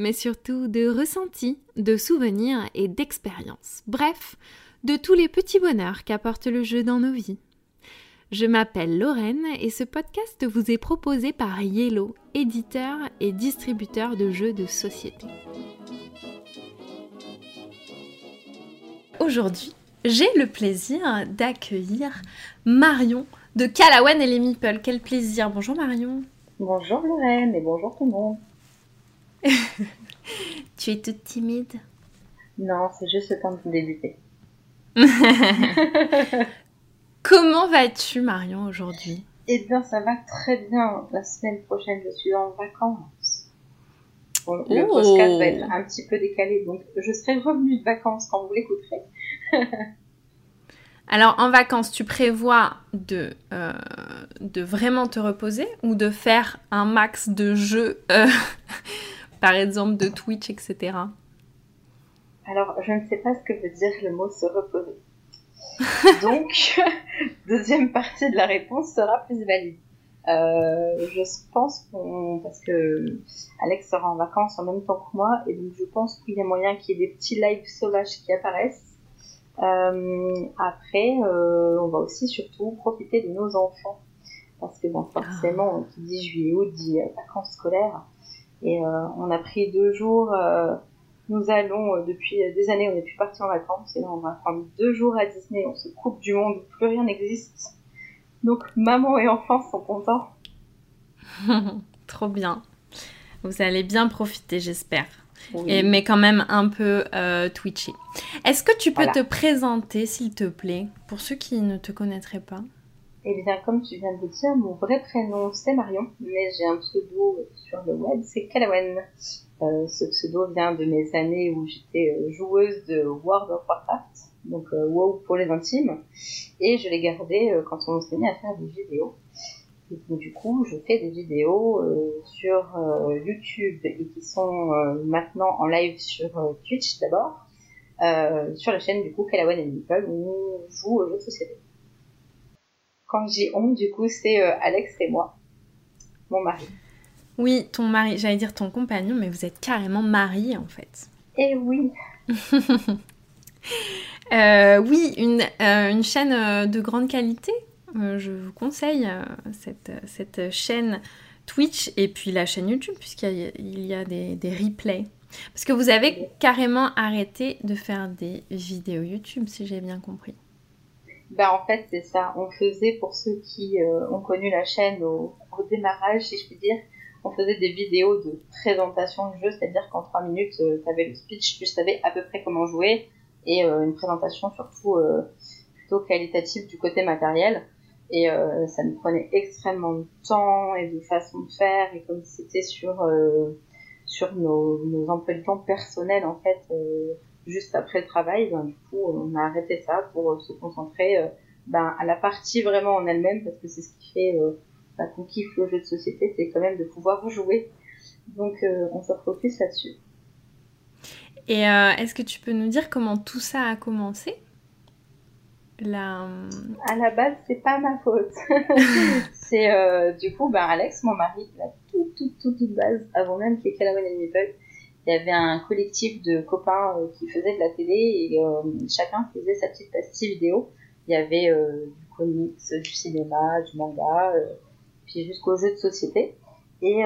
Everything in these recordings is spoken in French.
mais surtout de ressentis, de souvenirs et d'expériences. Bref, de tous les petits bonheurs qu'apporte le jeu dans nos vies. Je m'appelle Lorraine et ce podcast vous est proposé par Yellow, éditeur et distributeur de jeux de société. Aujourd'hui, j'ai le plaisir d'accueillir Marion de Calawan et les Meeple. Quel plaisir. Bonjour Marion. Bonjour Lorraine et bonjour tout le monde. tu es toute timide? Non, c'est juste le temps de débuter. Comment vas-tu Marion aujourd'hui? Eh bien, ça va très bien. La semaine prochaine, je suis en vacances. Bon, le Oh. podcast va être un petit peu décalé, donc je serai revenue de vacances quand vous l'écouterez. Alors en vacances, tu prévois de, euh, de vraiment te reposer ou de faire un max de jeux, euh, par exemple de Twitch, etc. Alors, je ne sais pas ce que veut dire le mot se reposer. Donc, deuxième partie de la réponse sera plus valide. Euh, je pense qu'on, parce que Alex sera en vacances en même temps que moi, et donc je pense qu'il y a moyen qu'il y ait des petits lives sauvages qui apparaissent. Euh, après, euh, on va aussi surtout profiter de nos enfants, parce que bon, forcément, qui dit juillet août dit vacances scolaires, et euh, on a pris deux jours. euh, nous allons, euh, depuis des années, on n'est plus parti en vacances, et là on va prendre deux jours à Disney, on se coupe du monde, plus rien n'existe. Donc maman et enfants sont contents. Trop bien. Vous allez bien profiter, j'espère. Oui. Et- Mais quand même un peu euh, twitchy. Est-ce que tu peux Voilà. te présenter, s'il te plaît, pour ceux qui ne te connaîtraient pas? Eh bien, comme tu viens de le dire, mon vrai prénom c'est Marion, mais j'ai un pseudo sur le web, c'est Calawan. Euh, ce pseudo vient de mes années où j'étais euh, joueuse de World of Warcraft, donc euh, WoW pour les intimes, et je l'ai gardé quand on s'est mis à faire des vidéos. Du coup, je fais des vidéos sur YouTube et qui sont maintenant en live sur Twitch d'abord, sur la chaîne du coup Calawan et Nicole où on joue aux jeux de société. Quand j'ai honte, du coup, c'est euh, Alex et moi, mon mari. Oui, ton mari, j'allais dire ton compagnon, mais vous êtes carrément mariés en fait. Et oui, Euh, oui, une, euh, une chaîne de grande qualité. Je vous conseille cette, cette chaîne Twitch et puis la chaîne YouTube, puisqu'il y a, il y a des, des replays. Parce que vous avez carrément arrêté de faire des vidéos YouTube, si j'ai bien compris. Bah en fait c'est ça. On faisait pour ceux qui euh, ont connu la chaîne au, au démarrage, si je puis dire, on faisait des vidéos de présentation du jeu, c'est-à-dire qu'en trois minutes, tu avais le speech, tu savais à peu près comment jouer, et euh, une présentation surtout euh, plutôt qualitative du côté matériel. Et euh, ça nous prenait extrêmement de temps et de façon de faire, et comme c'était sur euh, sur nos, nos emplois du temps personnels en fait, euh, juste après le travail, ben, du coup on a arrêté ça pour euh, se concentrer euh, ben, à la partie vraiment en elle-même, parce que c'est ce qui fait euh, bah, qu'on kiffe le jeu de société, c'est quand même de pouvoir jouer. Donc on se focus là-dessus. Et euh, est-ce que tu peux nous dire comment tout ça a commencé? La... À la base, c'est pas ma faute. c'est euh, du coup, ben, Alex, mon mari, la toute, toute, toute, toute base, avant même qu'il y ait Calawan et Meeple, il y avait un collectif de copains euh, qui faisaient de la télé et euh, chacun faisait sa petite pastille vidéo. Il y avait euh, du comics, du cinéma, du manga, puis jusqu'aux jeux de société. Et,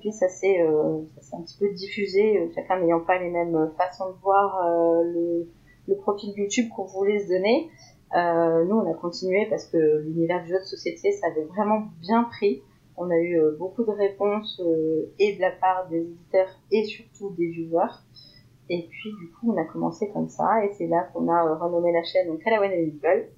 puis ça s'est un petit peu diffusé, chacun n'ayant pas les mêmes façons de voir le, le profil YouTube qu'on voulait se donner. Nous, on a continué parce que l'univers du jeu de société, ça avait vraiment bien pris. On a eu euh, beaucoup de réponses euh, et de la part des éditeurs et surtout des viewers. Et puis, du coup, on a commencé comme ça et c'est là qu'on a euh, renommé la chaîne donc and Meeple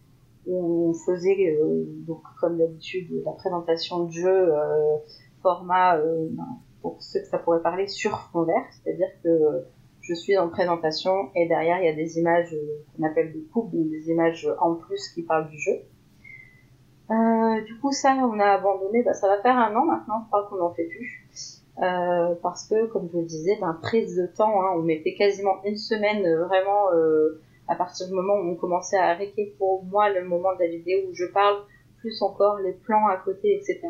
où on faisait, donc, comme d'habitude, la présentation de euh, format ben, pour ceux que ça pourrait parler, sur fond vert, c'est-à-dire que je suis en présentation et derrière il y a des images qu'on appelle des coupes, donc des images en plus qui parlent du jeu. Euh, du coup, ça, on a abandonné. Bah, ça va faire un an maintenant, je crois qu'on n'en fait plus. Euh, parce que, comme je le disais, d'un prise de temps, hein, on mettait quasiment une semaine euh, vraiment euh, à partir du moment où on commençait à arrêter pour moi le moment de la vidéo où je parle, plus encore les plans à côté, etc.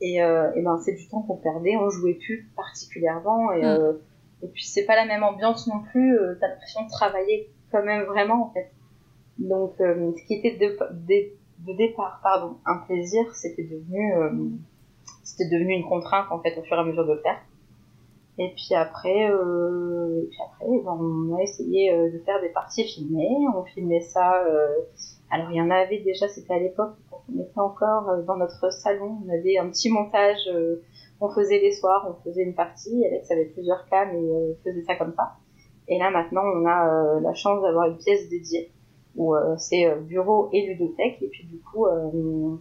Et, euh, et ben c'est du temps qu'on perdait, on jouait plus particulièrement et, mm. et puis c'est pas la même ambiance non plus. T'as l'impression de travailler quand même vraiment en fait. Donc ce qui était de, de de départ, pardon, un plaisir, c'était devenu, euh, c'était devenu une contrainte en fait au fur et à mesure de le faire. Et puis après, euh, puis après, ben, on a essayé euh, de faire des parties filmées. On filmait ça. Alors il y en avait déjà, c'était à l'époque on était encore dans notre salon. On avait un petit montage. on faisait les soirs, on faisait une partie. Alex avait plusieurs cams et faisait ça comme ça. Et là maintenant, on a la chance d'avoir une pièce dédiée où euh, c'est euh, bureau et ludothèque et puis du coup euh,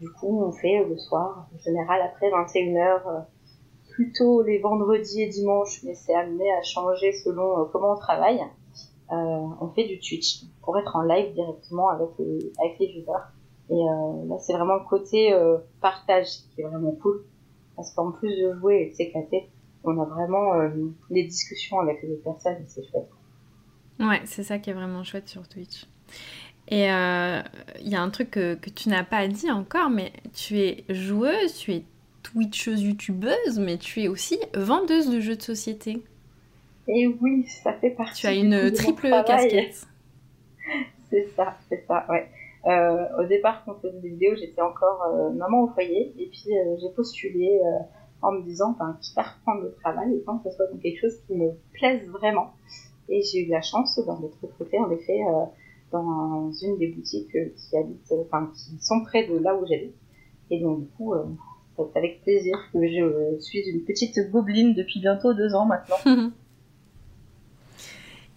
du coup on fait le soir en général après 21h plutôt les vendredis et dimanches mais c'est amené à changer selon comment on travaille on fait du Twitch pour être en live directement avec les, avec les joueurs. Et là c'est vraiment le côté partage qui est vraiment cool. Parce qu'en plus de jouer et de s'éclater on a vraiment des discussions avec les personnes et c'est chouette. Ouais, c'est ça qui est vraiment chouette sur Twitch. Et il euh, y a un truc que, que tu n'as pas dit encore, mais tu es joueuse, tu es twitcheuse, youtubeuse, mais tu es aussi vendeuse de jeux de société. Et oui, ça fait partie. Tu as une triple casquette. c'est ça, c'est ça, ouais. Euh, au départ, quand on faisait des vidéos, j'étais encore euh, maman au foyer, et puis j'ai postulé en me disant, enfin, quitte à reprendre le travail, et quand ce soit quelque chose qui me plaise vraiment. Et j'ai eu la chance d'être recrutée, en effet, dans une des boutiques euh, qui habitent, enfin, qui sont près de là où j'habite. Et donc, du coup, euh, c'est avec plaisir que je suis une petite gobeline depuis bientôt deux ans maintenant.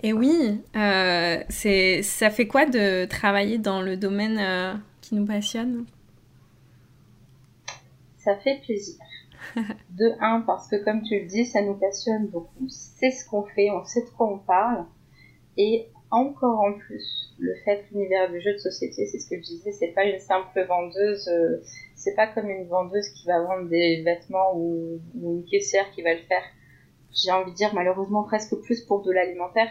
Et oui, euh, c'est, ça fait quoi de travailler dans le domaine qui nous passionne? Ça fait plaisir. de un, parce que comme tu le dis, ça nous passionne, donc on sait ce qu'on fait, on sait de quoi on parle. Et encore en plus, le fait l'univers du jeu de société, c'est ce que je disais, c'est pas une simple vendeuse, euh, c'est pas comme une vendeuse qui va vendre des vêtements ou, une caissière qui va le faire. J'ai envie de dire malheureusement presque plus pour de l'alimentaire.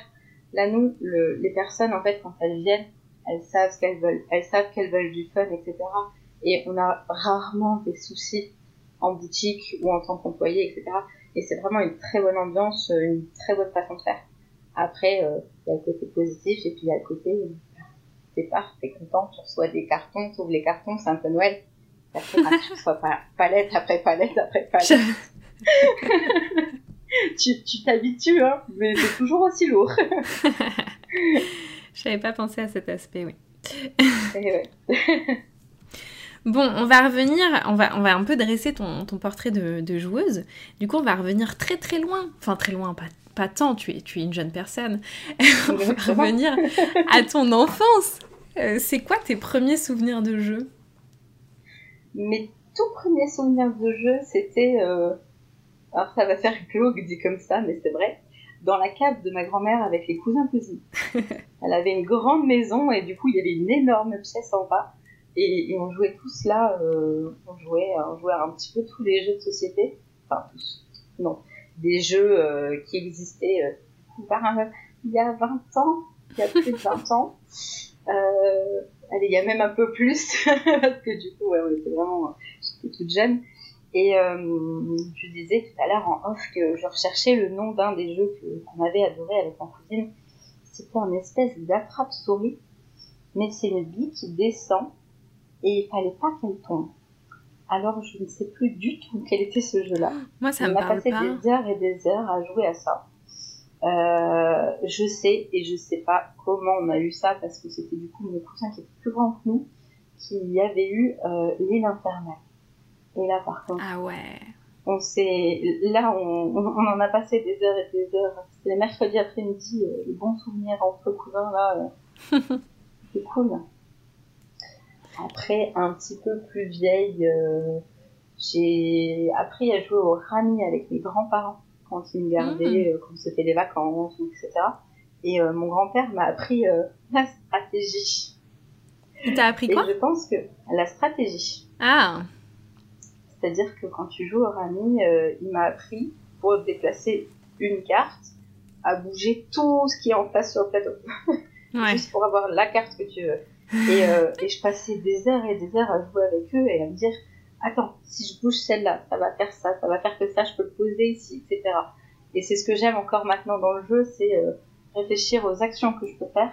Là, nous, les personnes, en fait, quand elles viennent, elles savent ce qu'elles veulent, elles savent qu'elles veulent du fun, etc. Et on a rarement des soucis en boutique ou en tant qu'employé, etc. Et c'est vraiment une très bonne ambiance, une très bonne façon de faire. Après, euh, il y a le côté positif et puis il y a le côté, t'es content, tu reçois des cartons, tu ouvres les cartons, c'est un peu Noël. Après, tu reçois palette après palette après palette. tu t'habitues, hein, mais c'est toujours aussi lourd. Je n'avais pas pensé à cet aspect, oui. ouais. Bon, on va revenir, on va, on va un peu dresser ton, ton portrait de, de, joueuse. Du coup, on va revenir très très loin. Enfin, très loin, pas pas tant, tu es, tu es une jeune personne. On va revenir à ton enfance. Euh, c'est quoi tes premiers souvenirs de jeu? Mes tout premiers souvenirs de jeu, c'était... Euh, alors ça va faire glauque dit comme ça, mais c'est vrai. Dans la cave de ma grand-mère avec les cousins cousines. Elle avait une grande maison et du coup il y avait une énorme pièce en bas. Et, on jouait tous là, euh, on, jouait, on jouait un petit peu tous les jeux de société. Enfin tous, non des jeux euh, qui existaient euh, il y a 20 ans, il y a plus de 20 ans. Euh, allez, il y a même un peu plus, parce que du coup, ouais, on était vraiment, j'étais toute jeune. Et euh, je disais tout à l'heure en off que je recherchais le nom d'un des jeux qu'on avait adoré avec ma cousine. C'était un espèce d'attrape-souris, mais c'est une bille qui descend et il fallait pas qu'elle tombe. Alors je ne sais plus du tout quel était ce jeu-là. Moi, ça me parle pas. On a passé des heures et des heures à jouer à ça. Euh, je sais et je sais pas comment on a eu ça parce que c'était du coup mon cousin qui était plus grand que nous qui avait eu euh, l'île infernale. Et là par contre. Ah ouais. On s'est, là on, on, en a passé des heures et des heures. C'était mercredi après-midi, euh, les bons souvenirs entre cousins là. Euh, c'est cool. Après, un petit peu plus vieille, euh, j'ai appris à jouer au rami avec mes grands-parents quand ils me gardaient, Hmm. euh, quand c'était les vacances, etc. Et euh, mon grand-père m'a appris euh, la stratégie. Tu t'as appris Et quoi? je pense que la stratégie, Ah, c'est-à-dire que quand tu joues au rami, il m'a appris pour déplacer une carte à bouger tout ce qui est en face sur le plateau, ouais. juste pour avoir la carte que tu veux. Et, euh, et je passais des heures et des heures à jouer avec eux et à me dire attends, si je bouge celle-là, ça va faire ça, ça va faire que ça, je peux le poser ici, etc. Et c'est ce que j'aime encore maintenant dans le jeu, c'est euh, réfléchir aux actions que je peux faire,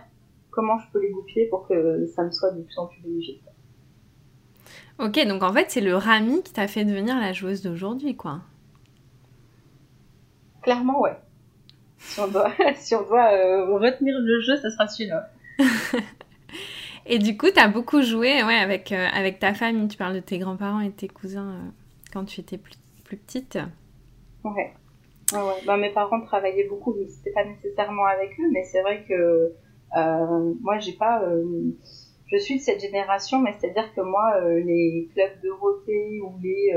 comment je peux les goupiller pour que ça me soit de plus en plus logique. Ok, donc en fait, c'est le Rami qui t'a fait devenir la joueuse d'aujourd'hui, quoi. Clairement, ouais. Si on doit, si on doit euh, retenir le jeu, ça sera celui-là. Et du coup, t'as beaucoup joué ouais, avec, euh, avec ta famille. Tu parles de tes grands-parents et tes cousins euh, quand tu étais plus, plus petite. Ouais. Bah, mes parents travaillaient beaucoup, mais c'était pas nécessairement avec eux, mais c'est vrai que euh, moi, j'ai pas. euh, je suis de cette génération, mais c'est-à-dire que moi, les clubs de Dorothée ou les.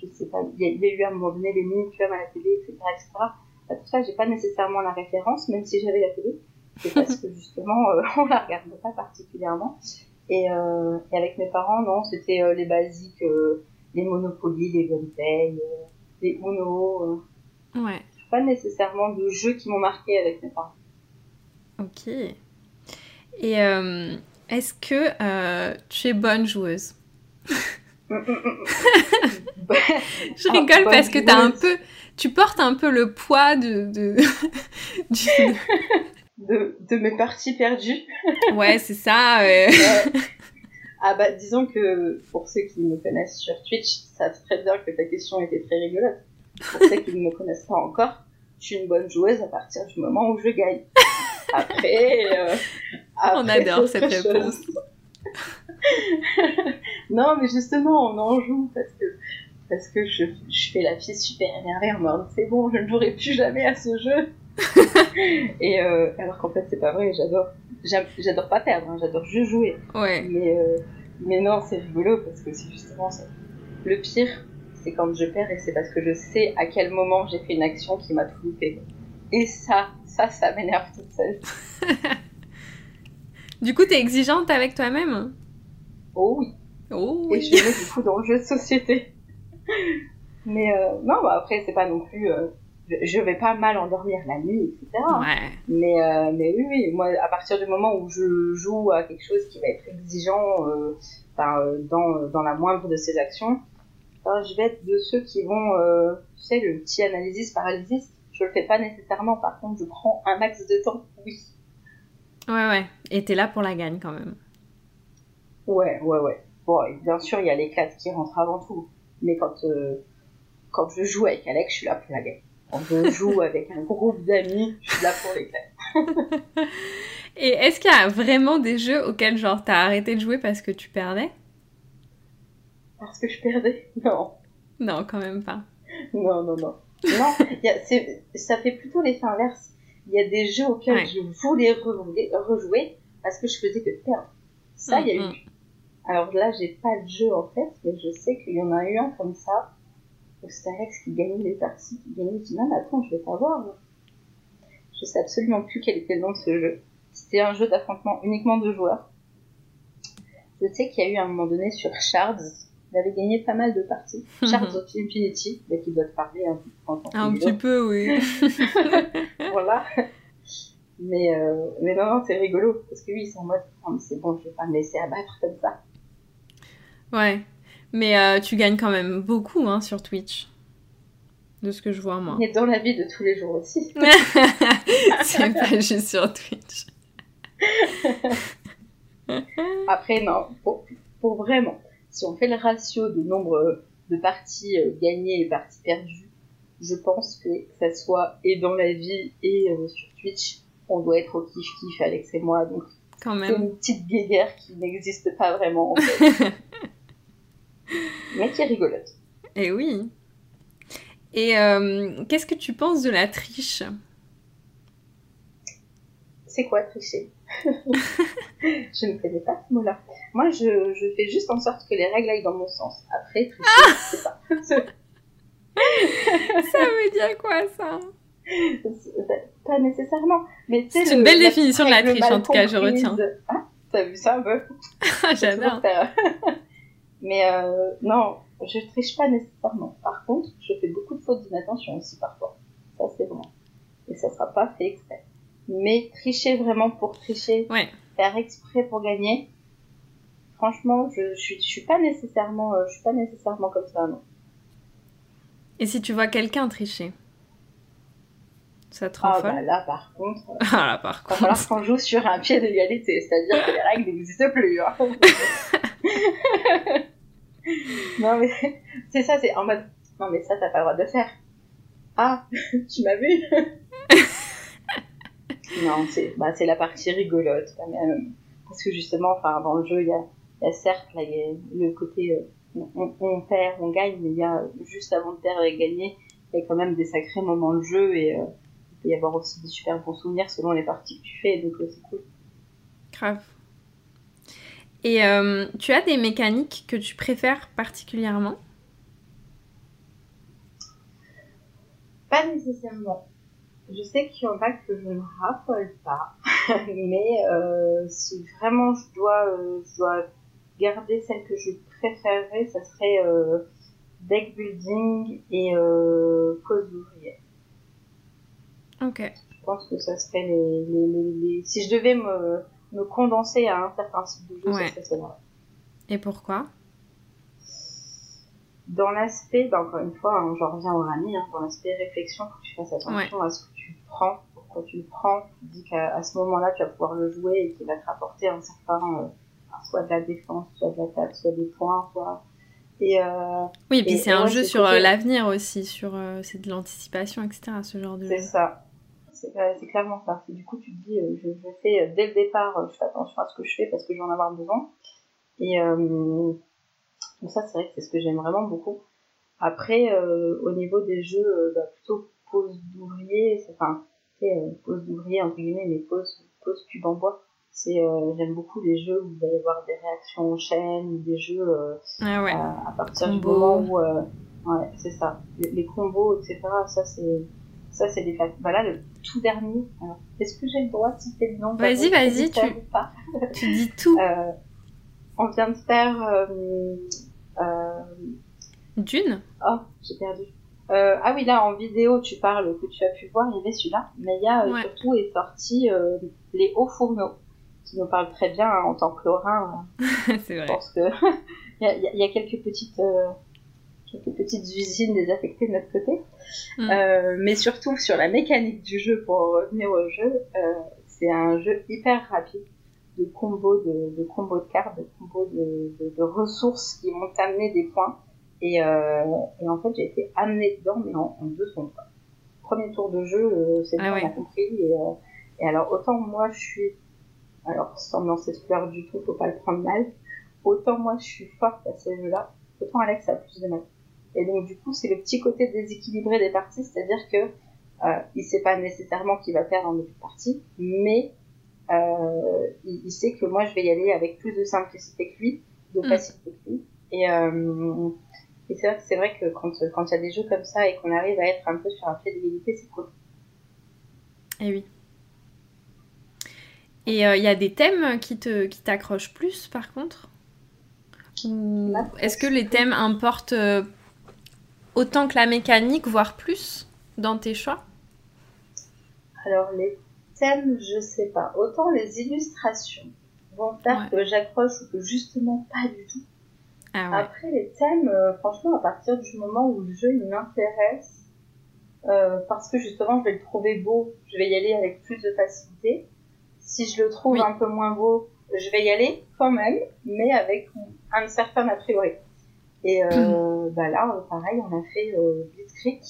je sais pas, il y, y a eu à un moment donné les mini-clubs à la télé, etc. etc. Bah, tout ça, j'ai pas nécessairement la référence, même si j'avais la télé. C'est parce que justement, euh, on la regarde pas particulièrement. Et, euh, et avec mes parents, non, c'était euh, les basiques, euh, les Monopoly, les euh, les Uno. Ouais, pas nécessairement de jeux qui m'ont marqué avec mes parents. ok. Et est-ce que tu es bonne joueuse? Je Ah, rigole parce que t'as un peu... Tu portes un peu le poids de... de... du- de, de mes parties perdues. Ouais, c'est ça. euh. Ah bah disons que pour ceux qui me connaissent sur Twitch savent très bien que ta question était très rigolote. Pour ceux qui ne me connaissent pas encore, je suis une bonne joueuse à partir du moment où je gagne. Après, euh, On adore cette réponse. non mais justement on en joue parce que parce que je, je fais la fille super énervée en mode c'est bon je ne jouerai plus jamais à ce jeu et euh, alors qu'en fait c'est pas vrai j'adore j'adore pas perdre hein, j'adore juste jouer Ouais. mais euh, mais non c'est rigolo parce que c'est justement ça le pire c'est quand je perds et c'est parce que je sais à quel moment j'ai fait une action qui m'a tout loupé et ça ça ça m'énerve toute seule Du coup, t'es exigeante avec toi-même? Oh oui Oh et oui. je le mets du coup dans le jeu de société. Mais euh, non, bah après, c'est pas non plus. Je, vais pas mal endormir la nuit, etc. Ouais. Mais, euh, mais oui, oui, moi, à partir du moment où je joue à quelque chose qui va être exigeant euh, euh, dans, dans la moindre de ses actions, ben, je vais être de ceux qui vont, tu sais, le petit analysis paralysis. Je le fais pas nécessairement, par contre, je prends un max de temps, oui. Ouais, ouais. Et t'es là pour la gagne quand même. Ouais, ouais, ouais. Bon, bien sûr, il y a l'éclat qui rentre avant tout. Mais quand, quand je joue avec Alex, je suis là pour la game. Je joue avec un groupe d'amis, je suis là pour l'éclat. Et est-ce qu'il y a vraiment des jeux auxquels, genre, t'as arrêté de jouer parce que tu perdais? Parce que je perdais? Non, Non, quand même pas. non, non, non. Non, y a- ça fait plutôt l'effet inverse. Il y a des jeux auxquels Ouais. je voulais rejouer, rejouer parce que je faisais que perdre. Ça, il y a Mm, eu. Alors là, j'ai pas le jeu en fait, mais je sais qu'il y en a eu un comme ça. Alex qui gagnait les parties, qui gagnait. Je dis non, mais attends, je vais pas voir. moi. Je sais absolument plus quel était le nom de ce jeu. C'était un jeu d'affrontement uniquement de joueurs. Je sais qu'il y a eu à un moment donné sur Shards. Il avait gagné pas mal de parties. Shards of Infinity, bah, qui doit te parler un peu Un petit peu, oui. voilà. Mais, euh, mais non, non, c'est rigolo. Parce que oui, ils sont en mode, c'est bon, je vais pas me laisser abattre comme ça. ouais. Mais euh, tu gagnes quand même beaucoup hein, sur Twitch. De ce que je vois, moi. Mais dans la vie de tous les jours aussi. C'est pas juste sur Twitch. Après, non, pour, pour vraiment, si on fait le ratio de nombre de parties euh, gagnées et parties perdues, je pense que ça soit et dans la vie et euh, sur Twitch, on doit être au kiff-kiff, Alex et moi. Donc, Quand c'est même. une petite guéguerre qui n'existe pas vraiment, en fait. Mais qui est rigolote. Et oui. Et euh, qu'est-ce que tu penses de la triche? C'est quoi tricher? Je ne connais pas ce mot-là. Moi, je, je, fais juste en sorte que les règles aillent dans mon sens. Après, tricher, ah je sais pas. ça veut dire quoi, ça? Pas nécessairement. Mais c'est une belle définition de la triche, en tout cas, je retiens. Ah, t'as vu ça un peu J'adore. Mais euh, non, je triche pas nécessairement. Par contre, je fais beaucoup de fautes d'inattention aussi parfois. Ça, c'est bon. Et ça sera pas fait exprès. Mais tricher vraiment pour tricher, faire exprès pour gagner, franchement, je, je, suis, pas nécessairement, euh, je suis pas nécessairement comme ça, non. Et si tu vois quelqu'un tricher? Ça te rend ah, bah là, par contre, ah, là, par contre. va falloir qu'on joue sur un pied d'égalité, c'est-à-dire que les règles n'existent plus. Hein. non, mais c'est ça, c'est en mode, non, mais ça, t'as pas le droit de le faire. Ah, tu m'as vu? Non, c'est bah, la partie rigolote quand même. Parce que justement, enfin, dans le jeu, il y a, y a, certes là, y a le côté euh, on, on, perd, on gagne, mais il y a juste avant de perdre et gagner, il y a quand même des sacrés moments de jeu et euh, il peut y avoir aussi des super bons souvenirs selon les parties que tu fais, donc euh, c'est cool. Grave. Et euh, tu as des mécaniques que tu préfères particulièrement? Pas nécessairement. Je sais qu'il y en a que je ne raffole pas, mais euh, si vraiment je dois, euh, je dois garder celle que je préférerais, ça serait deck building et cause ouvrière. Ok. Je pense que ça serait les, les, les... Si je devais me me condenser à un certain type de jeu, ouais. ça Et pourquoi? Dans l'aspect, bah, encore une fois, hein, j'en reviens au Rami, hein, dans l'aspect réflexion, faut que tu fasses attention à ce que tu prends, pourquoi tu le prends, tu dis qu'à ce moment-là, tu vas pouvoir le jouer et qu'il va te rapporter un certain, euh, soit de la défense, soit de l'attaque, soit des points, soit... Et euh, oui, et puis c'est un jeu sur euh, l'avenir aussi, sur c'est de l'anticipation, etc. Ce genre de. C'est ça c'est clairement ça. du coup, tu te dis, euh, je, fais euh, dès le départ, euh, je fais attention à ce que je fais parce que j'en ai avoir besoin. Et donc ça, c'est vrai que c'est ce que j'aime vraiment beaucoup. Après, au niveau des jeux, bah, plutôt pause d'ouvrier, enfin, pause d'ouvrier entre guillemets, mais pause, pause cube en bois. C'est, j'aime beaucoup les jeux où il va y avoir des réactions en chaîne, des jeux ah à, partir du moment où, ouais, c'est ça, les, les, combos, etc. Ça, c'est ça, c'est des. Voilà, le tout dernier. est-ce que j'ai le droit de citer le nom Vas-y, vas-y, tu... tu dis tout. Euh, on vient de faire. Euh, euh, Dune Oh, j'ai perdu. ah oui, là, en vidéo, tu parles, que tu as pu voir, il y avait celui-là. Mais il y a surtout est sorti Les Hauts Fourneaux, qui nous parle très bien hein, en tant que Lorrain. c'est vrai. Je pense que. il, y a, il y, a, quelques petites quelques petites usines désaffectées de notre côté. Mm. Euh, mais surtout sur la mécanique du jeu, pour revenir au jeu, euh, c'est un jeu hyper rapide de combos de, de combos de cartes, de combos de, de, de ressources qui vont t'amener des points. Et, euh, et en fait, j'ai été amenée dedans, mais en, deux secondes. Premier tour de jeu, euh, c'est ah bon, on a compris. Et, euh, et, alors, autant moi, je suis... Alors, sans me lancer de du tout, faut pas le prendre mal. Autant moi, je suis forte à ces jeux-là, autant Alex a plus de mal. Et donc du coup, c'est le petit côté déséquilibré des parties, c'est-à-dire que euh, il sait pas nécessairement qu'il va perdre en début de partie, mais euh, il, sait que moi je vais y aller avec plus de simplicité que lui, de mm. facilité que lui. Et, euh, et c'est vrai, c'est vrai que quand quand il y a des jeux comme ça et qu'on arrive à être un peu sur un pied d'égalité, c'est cool. Et eh oui. Et euh, il y a des thèmes qui te qui t'accrochent plus par contre? Est-ce que les thèmes importent autant que la mécanique, voire plus, dans tes choix? Alors, les thèmes, je sais pas. Autant les illustrations vont faire que j'accroche ou que justement pas du tout. Ah Après, les thèmes, euh, franchement, à partir du moment où le jeu m'intéresse, euh, parce que justement je vais le trouver beau, je vais y aller avec plus de facilité. Si je le trouve un peu moins beau, je vais y aller quand même, mais avec un certain a priori. Et euh, bah là, pareil, on a fait euh, Creek,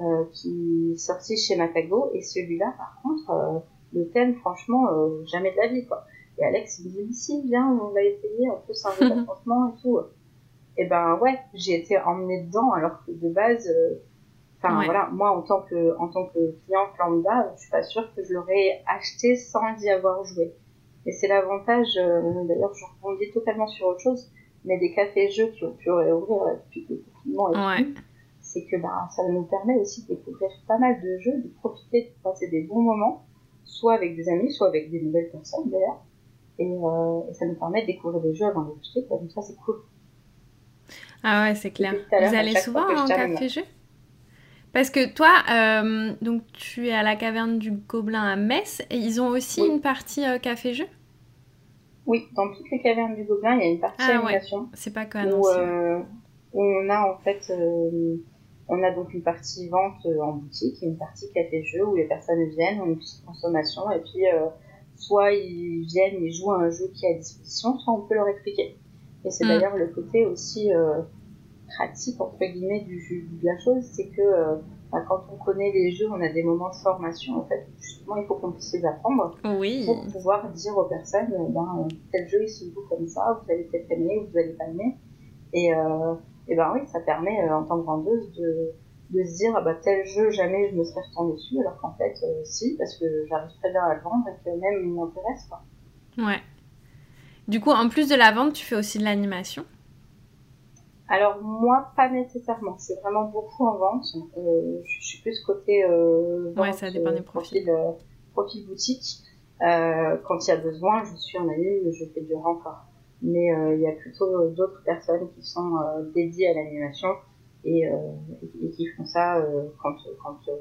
euh, qui est sorti chez Matago, et celui-là, par contre, euh, le thème, franchement, euh, jamais de la vie, quoi. Et Alex, il me dit, si, viens, on va essayer, en plus, un jeu d'affrontement et tout. Et ben ouais, j'ai été emmenée dedans, alors que de base, Enfin voilà, moi en tant que en tant que client lambda, je suis pas sûre que je l'aurais acheté sans y avoir joué. Et c'est l'avantage, euh, d'ailleurs je rebondis totalement sur autre chose, mais des cafés-jeux qui ont pu réouvrir depuis le confinement est c'est que bah, ça nous permet aussi de découvrir pas mal de jeux, de profiter, de passer des bons moments, soit avec des amis, soit avec des nouvelles personnes d'ailleurs. Et, euh, et ça nous permet de découvrir des jeux avant de les acheter, comme ça c'est cool. Ah ouais, c'est clair. Vous allez souvent en café-jeu parce que toi, euh, donc tu es à la caverne du Gobelin à Metz, et ils ont aussi une partie euh, café-jeu Oui, dans toutes les cavernes du Gobelin, il y a une partie ah, animation. C'est pas quoi où, euh, où, on a en fait, on a donc une partie vente en boutique et une partie café-jeu où les personnes viennent, ont une petite consommation, et puis soit ils viennent et jouent à un jeu qui est à disposition, soit on peut leur expliquer. Et c'est mm. d'ailleurs le côté aussi pratique entre guillemets du, de la chose, c'est que euh, bah, quand on connaît les jeux, on a des moments de formation en fait. Justement, il faut qu'on puisse les apprendre oui. pour pouvoir dire aux personnes, euh, ben, tel jeu il se joue comme ça, vous allez peut-être aimer ou vous allez pas aimer. Et, euh, et ben oui, ça permet en tant que vendeuse de, de se dire ah bah tel jeu jamais je me serais retourné dessus alors qu'en fait si parce que j'arrive très bien à le vendre et que même il m'intéresse quoi. Ouais. Du coup en plus de la vente tu fais aussi de l'animation? Alors moi, pas nécessairement. C'est vraiment beaucoup en vente. Euh, je suis plus côté euh, vente, ouais, ça dépend des profils. Euh, profil, boutique. Euh, quand il y a besoin, je suis en anime, je fais du renfort. Mais euh, il y a plutôt d'autres personnes qui sont dédiées à l'animation et, et, qui font ça quand quand le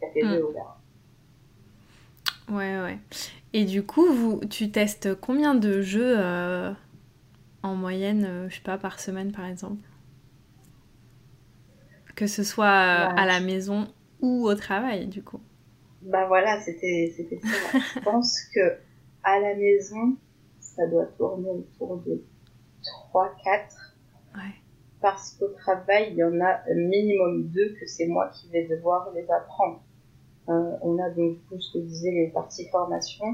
café mm. est ouvert. Ouais, ouais. Et du coup, vous, tu testes combien de jeux en moyenne, je sais pas, par semaine par exemple? Que ce soit à la maison ou au travail, du coup. Bah voilà, c'était ça. Je pense que à la maison, ça doit tourner autour de 3 4. Ouais. Parce qu'au travail, il y en a un minimum deux que c'est moi qui vais devoir les apprendre. Euh, on a donc, du ce que disais, les parties formation,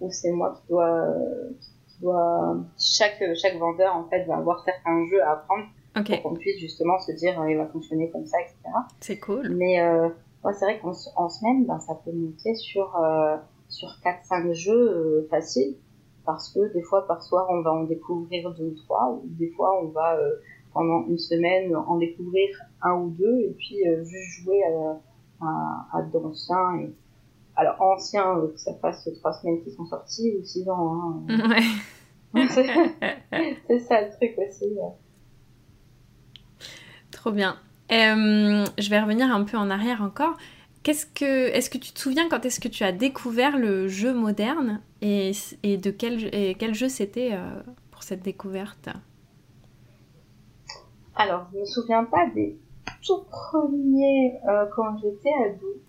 où c'est moi qui dois, qui doit, chaque, chaque vendeur, en fait, va avoir certains jeux à apprendre pour qu'on puisse justement se dire euh, il va fonctionner comme ça, etc. C'est cool. Mais euh, c'est vrai qu'en semaine, ben, ça peut monter sur, euh, sur 4-5 jeux euh, faciles parce que des fois par soir on va en découvrir deux ou trois ou des fois on va pendant une semaine en découvrir un ou deux et puis juste jouer à, à, d'anciens et alors anciens que ça fasse trois semaines qui sont sortis ou six ans hein. ouais c'est ça le truc aussi Bien. Euh, je vais revenir un peu en arrière encore. Qu'est-ce que, est-ce que tu te souviens quand est-ce que tu as découvert le jeu moderne et, de quel, et quel jeu c'était euh, pour cette découverte? Alors, je me souviens pas des tout premiers euh, quand j'étais ado.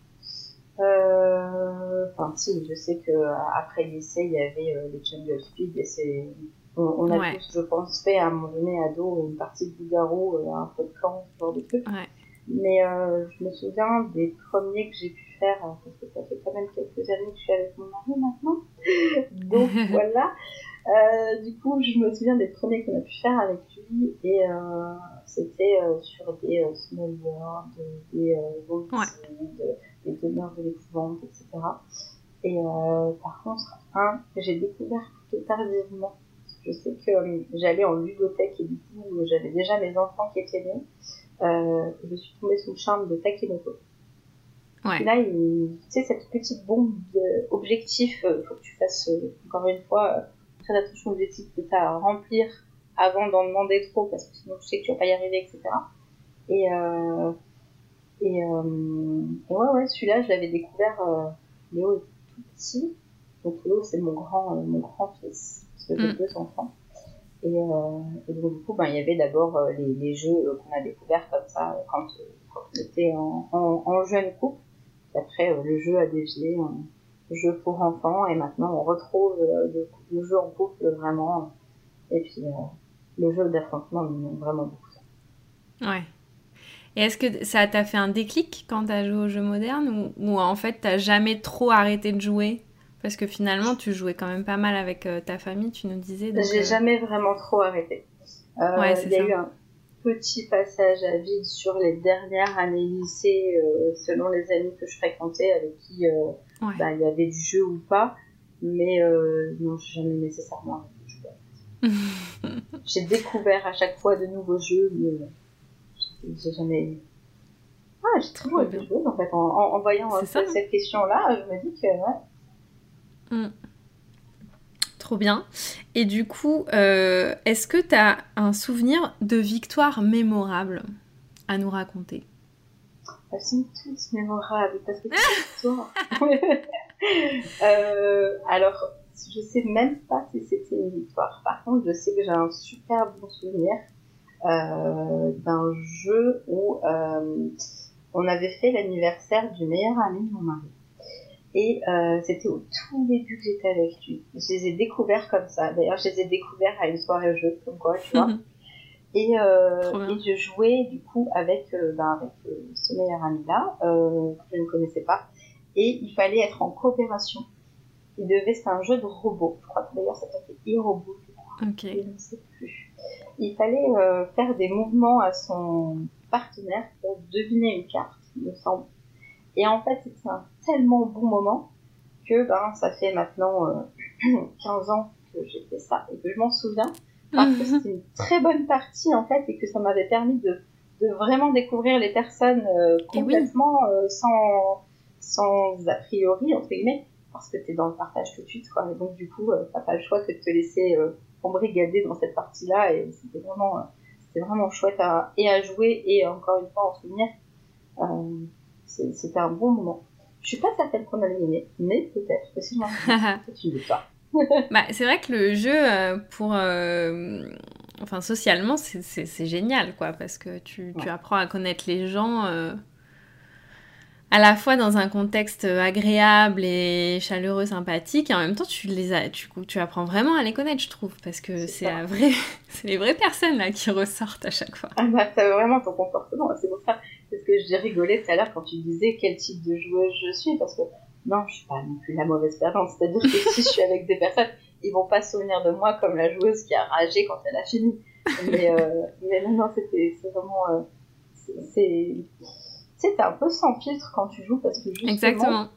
Enfin, si, je sais que après lycée, il y avait les Jungle Speed et c'est on, a tous, je pense, fait à un moment donné ado une partie de Bougaro, euh, un peu de camp, ce genre de truc. Mais euh, je me souviens des premiers que j'ai pu faire, hein, parce que ça fait quand même quelques années que je suis avec mon mari maintenant. Donc voilà. Euh, du coup, je me souviens des premiers qu'on a pu faire avec lui, et euh, c'était sur des world, des euh, des demeures de l'épouvante, etc. Et par contre, un que j'ai découvert plutôt tardivement, je sais que euh, j'allais en ludothèque et du coup j'avais déjà mes enfants qui étaient nés. Euh, je suis tombée sous le charme de Takimoto. Ouais. là, tu sais, cette petite bombe d'objectifs, il euh, faut que tu fasses, encore une fois, très attention aux objectifs que tu as à remplir avant d'en demander trop, parce que sinon tu sais que tu vas pas y arriver, etc. Et, euh, et, euh, ouais, ouais, celui-là, je l'avais découvert, euh, Léo est tout petit, donc Léo, c'est mon grand, mon grand-fils parce j'ai mm. deux enfants. Et, euh, et, donc du coup, ben, il y avait d'abord euh, les, les, jeux euh, qu'on a découverts comme ça quand, quand on était en, en, en jeune couple. Et après, le jeu a dévié en jeu pour enfants et maintenant on retrouve le, le, jeu en couple vraiment. Et puis le jeu d'affrontement vraiment beaucoup ça. Ouais. Et est-ce que ça t'a fait un déclic quand t'as joué au jeu moderne ou, ou en fait t'as jamais trop arrêté de jouer? Parce que finalement, tu jouais quand même pas mal avec euh, ta famille, tu nous disais. J'ai euh, jamais vraiment trop arrêté. Euh, il y a eu un petit passage à vide sur les dernières années lycée, selon les amis que je fréquentais, avec qui bah, il y avait du jeu ou pas. Mais non, j'ai jamais nécessairement j'ai découvert à chaque fois de nouveaux jeux, mais j'ai jamais. Ah, j'ai toujours été joueuse en fait. En, voyant cette question-là, je me dis que ouais. Mm. Trop bien. Et du coup, euh, est-ce que tu as un souvenir de victoire mémorable à nous raconter? Elles sont toutes mémorables parce que c'est euh, alors, je sais même pas si c'était une victoire. Par contre, je sais que j'ai un super bon souvenir euh, d'un jeu où euh, on avait fait l'anniversaire du meilleur ami de mon mari. Et euh, c'était au tout début que j'étais avec lui. Je les ai découverts comme ça. D'ailleurs, je les ai découverts à une soirée jeu, comme quoi, tu vois. et, euh, et je jouais du coup avec, euh, ben, avec euh, ce meilleur ami-là, euh, que je ne connaissais pas. Et il fallait être en coopération. Il devait, c'est un jeu de robot. Je crois que d'ailleurs ça s'appelait e-robot, je crois. Ok. Je ne sais plus. Il fallait faire des mouvements à son partenaire pour deviner une carte, il me semble. Et en fait, c'était un tellement bon moment que ben, ça fait maintenant euh, 15 ans que j'ai fait ça et que je m'en souviens. Parce que c'était une très bonne partie en fait et que ça m'avait permis de, de vraiment découvrir les personnes euh, complètement euh, sans, sans a priori entre guillemets parce que tu es dans le partage tout de suite quoi. Et donc du coup euh, t'as pas le choix que de te laisser embrigader dans cette partie là et c'était vraiment c'était vraiment chouette à, et à jouer et encore une fois en souvenir c'était un bon moment. Je suis pas certaine qu'on a gagné, mais peut-être que si c'est une victoire. bah, c'est vrai que le jeu, euh, pour. Euh, enfin, socialement, c'est génial, quoi, parce que tu, tu, apprends à connaître les gens. Euh, à la fois dans un contexte agréable et chaleureux, sympathique, et en même temps tu les as, tu, tu apprends vraiment à les connaître, je trouve, parce que c'est vrai, c'est les vraies personnes là qui ressortent à chaque fois. Ah bah t'as vraiment ton comportement, c'est pour ça, c'est ce que j'ai rigolé tout à l'heure quand tu disais quel type de joueuse je suis, parce que non, je suis pas non plus la mauvaise personne, c'est-à-dire que si je suis avec des personnes, ils vont pas se souvenir de moi comme la joueuse qui a ragé quand elle a fini. Mais, euh, mais non, non, c'était vraiment, euh, c'est tu sais, t'es un peu sans filtre quand tu joues parce que justement, Exactement.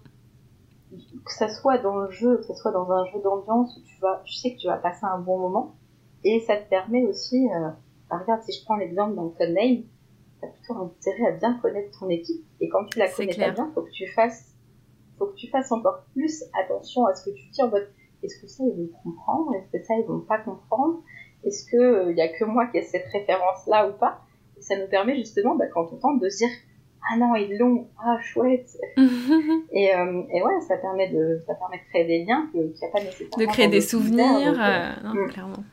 que ça soit dans le jeu, que ça soit dans un jeu d'ambiance où tu vas, tu sais que tu vas passer un bon moment et ça te permet aussi, euh, bah, regarde, si je prends l'exemple d'un Codename, t'as plutôt intérêt à bien connaître ton équipe. Et quand tu la connais pas bien, faut que tu fasses, faut que tu fasses encore plus attention à ce que tu dis en mode, est-ce que ça ils vont comprendre, est-ce que ça ils vont pas comprendre, est-ce que il euh, y a que moi qui ai cette référence là ou pas, et ça nous permet justement, bah, quand on tente de se dire ah non ils l'ont ah chouette. Et, euh, et ouais ça permet de ça permet de créer des liens qu'il n'y a pas nécessairement de créer des souvenirs euh, non, mm. clairement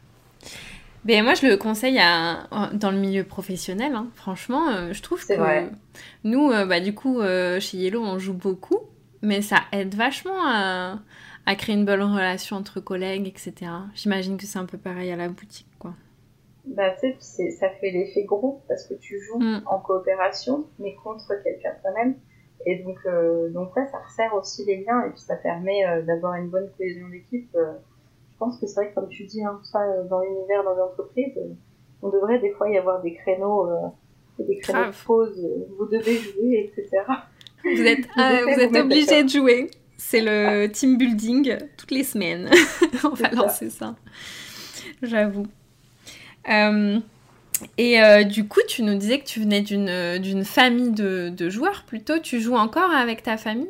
mais moi, je le conseille à, dans le milieu professionnel. Hein. Franchement, euh, je trouve que vrai. nous, euh, bah, du coup, euh, chez Yellow, on joue beaucoup, mais ça aide vachement à, à créer une bonne relation entre collègues, etc. J'imagine que c'est un peu pareil à la boutique, quoi. Bah, tu sais, ça fait l'effet groupe parce que tu joues mm. en coopération, mais contre quelqu'un toi-même. Et donc, donc ouais, ça resserre aussi les liens et puis ça permet d'avoir une bonne cohésion d'équipe. Euh. je pense que c'est vrai que comme tu dis, hein, ça, dans l'univers, dans l'entreprise, on devrait des fois y avoir des créneaux, des créneaux Grave. de pause, vous devez jouer, etc. Vous êtes, vous êtes obligé de jouer. C'est le ah. team building toutes les semaines. on va lancer ça. J'avoue. Euh, et euh, du coup, tu nous disais que tu venais d'une, d'une famille de, de, joueurs plutôt. Tu joues encore avec ta famille?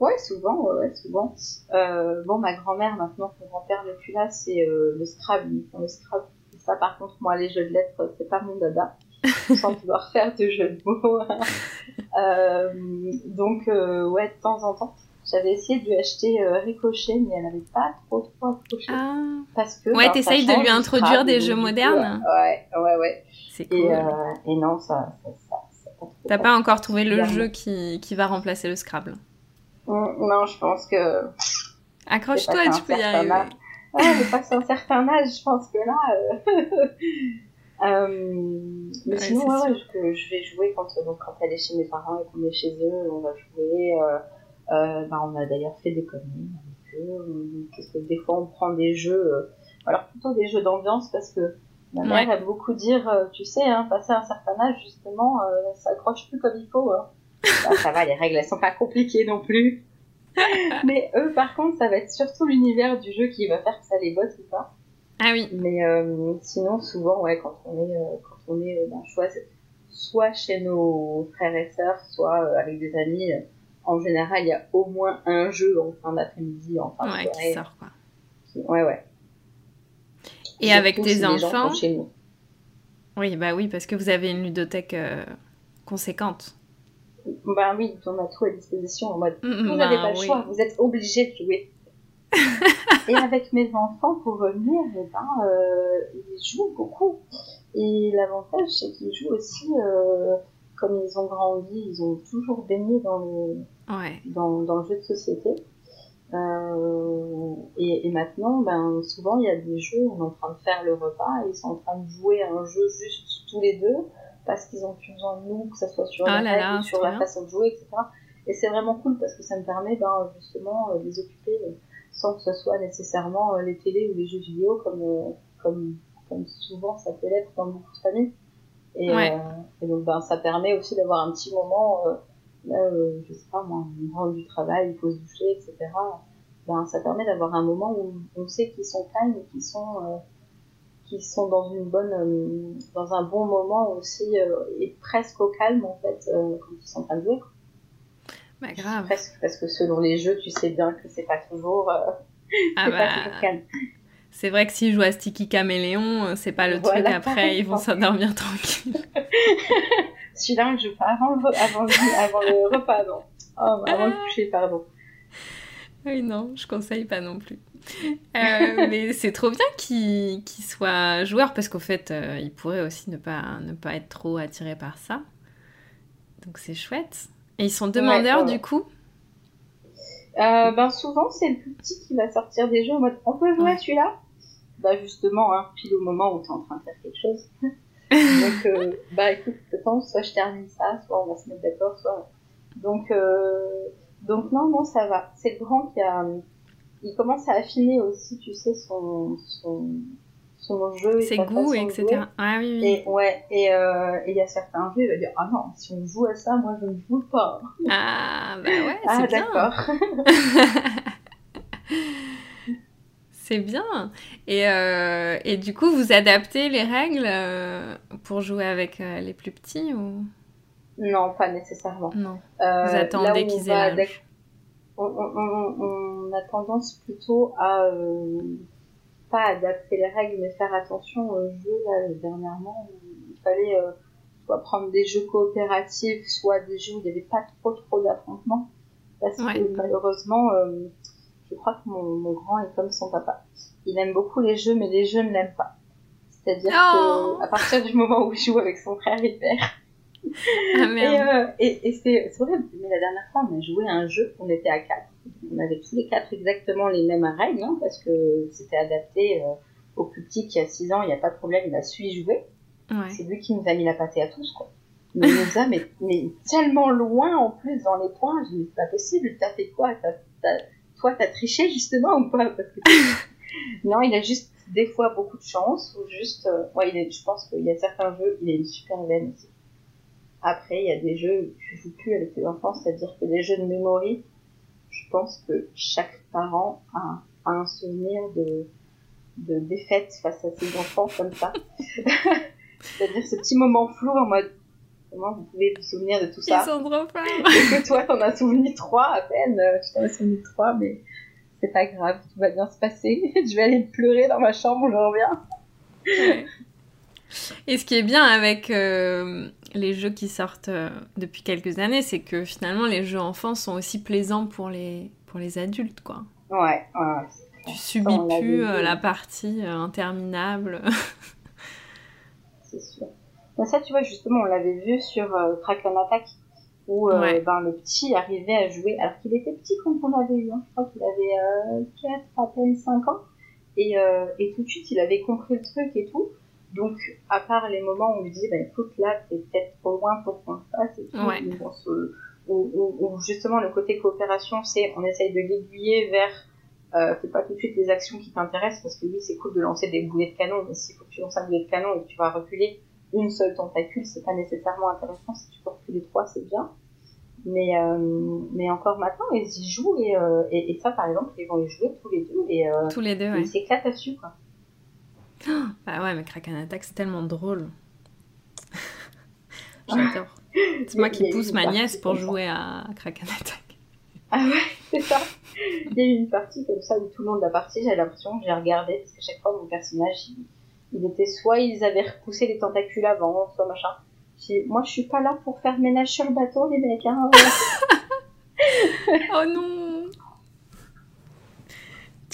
Ouais, souvent, ouais, souvent. Euh, bon, ma grand-mère, maintenant mon grand-père n'est plus là, c'est euh, le Scrabble. le Scrabble. Ça, par contre, moi, les jeux de lettres, c'est pas mon dada. sans pouvoir faire de jeux de mots. Euh, donc, ouais, de temps en temps. J'avais essayé de lui acheter euh, Ricochet, mais elle n'avait pas trop trop accroché. Ah. Parce que. Ouais, t'essayes de lui introduire des jeux modernes. ouais, ouais, ouais. C'est cool. Et, euh, et, non, ça. ça, ça, T'as pas encore trouvé le jeu qui, qui va remplacer le Scrabble Non, je pense que. Accroche-toi, tu peux y arriver. Âge. Ouais, mais pas un certain âge, je pense que là. Euh... Euh, mais ouais, sinon, ouais, ouais, je, je, vais jouer quand, donc, quand elle est chez mes parents et qu'on est chez eux, on va jouer. Euh, euh, bah, on a d'ailleurs fait des conneries avec eux. Parce que des fois, on prend des jeux, euh, alors plutôt des jeux d'ambiance parce que Ma mère aime beaucoup dire, euh, tu sais, hein, passer un certain âge, justement, euh, ça accroche plus comme il faut. Hein. Bah, ça va, les règles, elles sont pas compliquées non plus. Mais eux, par contre, ça va être surtout l'univers du jeu qui va faire que ça les botte ou pas. Ah oui. Mais euh, sinon, souvent, ouais, quand on est, euh, quand on est euh, ben, soit, soit chez nos frères et sœurs, soit euh, avec des amis, euh, en général, il y a au moins un jeu en fin d'après-midi, en fin de Ouais, soirée. qui sort quoi. qui- Ouais, ouais. Et avec tes si enfants sont chez nous. Oui, bah oui, parce que vous avez une ludothèque euh, conséquente. Ben oui, on a tout à disposition en mode Mm, Vous bah n'avez pas le oui. choix, vous êtes obligé de jouer. et avec mes enfants, pour revenir, eh ben, euh, ils jouent beaucoup. Et l'avantage, c'est qu'ils jouent aussi, euh, comme ils ont grandi, ils ont toujours baigné dans le, Ouais. dans, dans le jeu de société. Euh, et, et maintenant, ben, souvent, il y a des jeux, on est en train de faire le repas, et ils sont en train de jouer à un jeu juste tous les deux, parce qu'ils ont plus besoin de nous, que ce soit sur Ah les là ou sur la bien. façon de jouer, etc. Et c'est vraiment cool, parce que ça me permet ben, justement euh, de les occuper euh, sans que ce soit nécessairement euh, les télés ou les jeux vidéo, comme, comme, comme souvent ça peut l'être dans beaucoup de familles. Et, Ouais. euh, et donc, ben, ça permet aussi d'avoir un petit moment, euh, là, euh, je sais pas moi, on rentre du travail, il faut se doucher, etc. Ben, ça permet d'avoir un moment où on sait qu'ils sont calmes et qu'ils sont, qu'ils sont dans une bonne, euh, dans un bon moment aussi, euh, et presque au calme, en fait, euh, quand ils sont en train de jouer. Bah grave. Presque, parce que selon les jeux, tu sais bien que c'est pas toujours, Ah c'est pas bah, toujours calme. c'est vrai que s'ils jouent à Sticky Caméléon, c'est pas le Voilà, truc après, ils vont s'endormir tranquille. Celui-là, je joue pas avant le, re- avant le, avant le repas, non. Oh, avant le coucher, pardon. Oui, non, je conseille pas non plus. Euh, mais c'est trop bien qu'ils qu'ils soient joueurs parce qu'au fait, euh, ils pourraient aussi ne pas, ne pas être trop attirés par ça. Donc c'est chouette. Et ils sont demandeurs ouais, ouais. du coup? Euh, ben souvent c'est le plus petit qui va sortir des jeux en mode on peut jouer Ouais. à celui-là? Bah justement, hein, pile au moment où t'es en train de faire quelque chose. Donc euh, bah écoute, attends, soit je termine ça, soit on va se mettre d'accord, soit... Donc, euh, donc non, non, ça va. C'est le grand qui a... Il commence à affiner aussi, tu sais, son, son, son jeu Ses goûts, etc. Ah oui, oui. Et ouais, et euh, et il y a certains jeux, il va dire ah non, si on joue à ça, moi je ne joue pas. Ah bah ouais, ah c'est bien. d'accord. C'est bien. Et, euh, et du coup, vous adaptez les règles euh, pour jouer avec les plus petits ou? Non, pas nécessairement. non Euh, Vous attendez qu'ils aient. On, on, a tendance plutôt à euh, pas adapter les règles, mais faire attention aux jeux. Là, dernièrement, il fallait euh, soit prendre des jeux coopératifs, soit des jeux où il n'y avait pas trop trop d'affrontements, parce Ouais. que malheureusement, euh, je crois que mon, mon grand est comme son papa. Il aime beaucoup les jeux, mais les jeux ne l'aiment pas. C'est-à-dire Oh que à partir du moment où il joue avec son frère, il perd. Ah Et, euh, et, et c'est vrai, mais la dernière fois, on a joué à un jeu, on était à quatre. On avait tous les quatre exactement les mêmes règles, hein, parce que c'était adapté euh, au plus petit qui a 6 ans, il n'y a pas de problème, il a su y jouer. Ouais. C'est lui qui nous a mis la pâtée à tous, quoi. Mais nous a mais, mais tellement loin en plus dans les points, je dis, c'est pas possible, t'as fait quoi? T'as- t'as- Toi, t'as triché justement ou pas? Parce que Non, il a juste des fois beaucoup de chance, ou juste. euh, ouais, il est, je pense qu'il y a certains jeux, il est une super veine aussi. Après, il y a des jeux où tu joues plus avec tes enfants, c'est-à-dire que les jeux de mémoire, je pense que chaque parent a, a un souvenir de, de défaite face à ses enfants comme ça. c'est-à-dire ce petit moment flou en mode comment vous pouvez vous souvenir de tout Ils ça sont trop forts. et que toi t'en as souvenu trois à peine, euh, tu t'en as souvenu trois, mais c'est pas grave, tout va bien se passer. je vais aller pleurer dans ma chambre, je reviens. Ouais. Et ce qui est bien avec euh, les jeux qui sortent euh, depuis quelques années, c'est que finalement les jeux enfants sont aussi plaisants pour les, pour les adultes, quoi. Ouais, ouais. Tu subis plus euh, la partie euh, interminable. c'est sûr. Mais ça, tu vois, justement, on l'avait vu sur euh, Kraken Attack, où euh, Ouais. ben, le petit arrivait à jouer, alors qu'il était petit quand on l'avait eu, hein. je crois qu'il avait euh, 4, à peine 5 ans, et, et tout de suite, il avait compris le truc et tout. Donc, à part les moments où on lui dit, ben écoute, là, t'es peut-être trop loin pour qu'on le fasse, et tout, Ouais. où, on se- où- où- où justement le côté coopération, c'est on essaye de l'aiguiller vers euh, fais pas tout de suite les actions qui t'intéressent parce que oui, c'est cool de lancer des boulets de canon, mais s'il faut que tu lances un boulet de canon et que tu vas reculer une seule tentacule, c'est pas nécessairement intéressant. Si tu peux reculer trois, c'est bien. Mais, euh, mais encore maintenant, ils y jouent et, euh, et, et, ça, par exemple, ils vont y jouer tous les deux et, euh, tous les deux, ouais. ils s'éclatent dessus, quoi. Bah ouais, mais Kraken Attack, c'est tellement drôle. J'adore. C'est moi qui pousse ma nièce pour jouer à Kraken Attack. Ah ouais, c'est ça. Il y a eu une partie comme ça où tout le monde a parti, j'ai l'impression, j'ai regardé, parce que chaque fois mon personnage, il, il était soit ils avaient repoussé les tentacules avant, soit machin. Moi, je suis pas là pour faire ménage sur le bateau, les mecs. Hein. oh non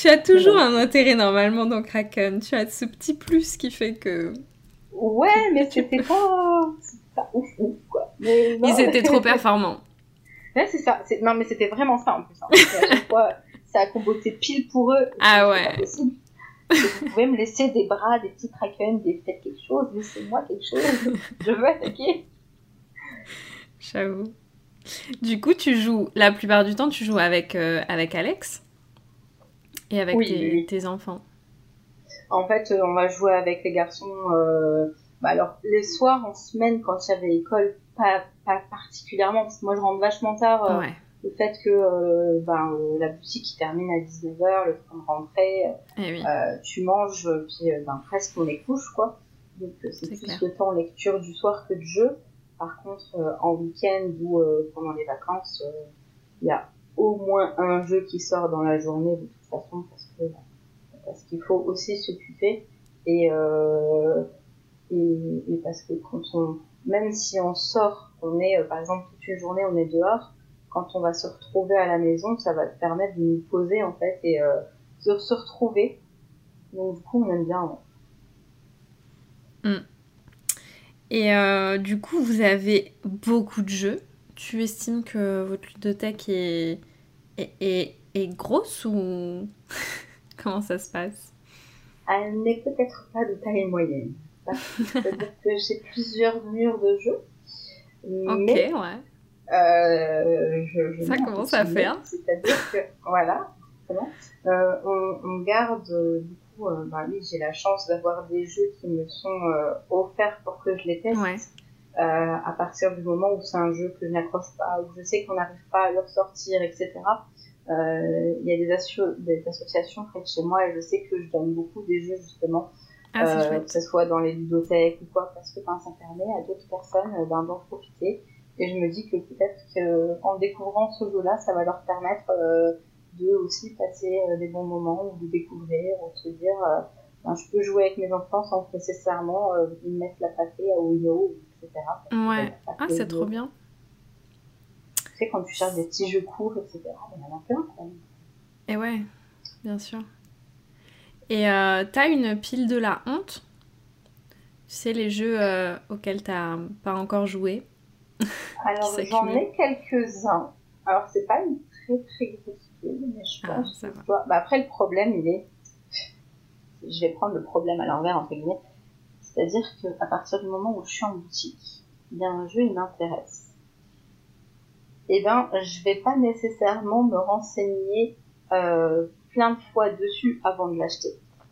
Tu as toujours un intérêt normalement dans Kraken. Tu as ce petit plus qui fait que. Ouais, mais c'était pas... pas ouf ouf quoi. Mais Ils étaient trop performants. Ouais, c'est ça. Non, mais c'était vraiment ça en plus. Hein. à chaque fois, ça a comboté pile pour eux. Ah ouais. possible. vous pouvez me laisser des bras, des petits kraken, des faites quelque chose, laissez-moi quelque chose. Je veux attaquer. J'avoue. Du coup, tu joues, la plupart du temps, tu joues avec, euh, avec Alex? Et avec Oui, tes, oui. tes enfants. En fait, euh, on va jouer avec les garçons. euh, Bah alors, les soirs, en semaine, quand il y avait école, pas, pas particulièrement, parce que moi, je rentre vachement tard. euh, Ouais. Le fait que euh, ben, la boutique qui termine à 19h, le temps de rentrer, Eh oui. tu manges, puis ben, presque on les couche, quoi. Donc c'est plus clair. le temps lecture du soir que de jeu. Par contre, en week-end ou pendant les vacances, il y a au moins un jeu qui sort dans la journée de toute parce que parce qu'il faut aussi s'occuper et, euh, et et parce que quand on même si on sort, on est euh, par exemple toute une journée on est dehors, quand on va se retrouver à la maison, ça va te permettre de nous poser en fait et euh, de se retrouver. Donc du coup on aime bien. ouais. Et du coup, vous avez beaucoup de jeux. Tu estimes que votre ludothèque est, est, est grosse ou comment ça se passe? Elle n'est peut-être pas de taille moyenne. C'est-à-dire que j'ai plusieurs murs de jeu. Ok, Mais ouais. euh, je, je Ça commence à faire. C'est-à-dire que, voilà. Euh, on, on garde, euh, du coup, euh, bah oui, j'ai la chance d'avoir des jeux qui me sont offerts pour que je les teste. Ouais. À partir du moment où c'est un jeu que je n'accroche pas, où je sais qu'on n'arrive pas à le ressortir, etc. Euh, Il y a des, asso- des associations près de chez moi et je sais que je donne beaucoup des jeux justement Ah, euh, que ce soit dans les bibliothèques ou quoi, parce que ben, ça permet à d'autres personnes euh, ben, d'en profiter. Et je me dis que peut-être qu'en découvrant ce jeu-là, ça va leur permettre euh, de aussi passer des bons moments ou de découvrir ou de se dire ben, je peux jouer avec mes enfants sans nécessairement mettre la pâtée à Ouyo, etc. Ouais. Ah, c'est trop bien. Quand tu cherches des petits jeux courts, etc., il y en a plein. quoi. Et ouais, bien sûr. Et euh, t'as une pile de la honte Tu sais, les jeux euh, auxquels t'as pas encore joué Alors j'en ai quelques-uns. Alors c'est pas une très très grosse pile, mais je Ah, pense que vois- bah, après le problème il est, je vais prendre le problème à l'envers entre guillemets, c'est-à-dire que à partir du moment où je suis en boutique, il y a un jeu il m'intéresse. Et ben je vais pas nécessairement me renseigner euh, plein de fois dessus avant de l'acheter.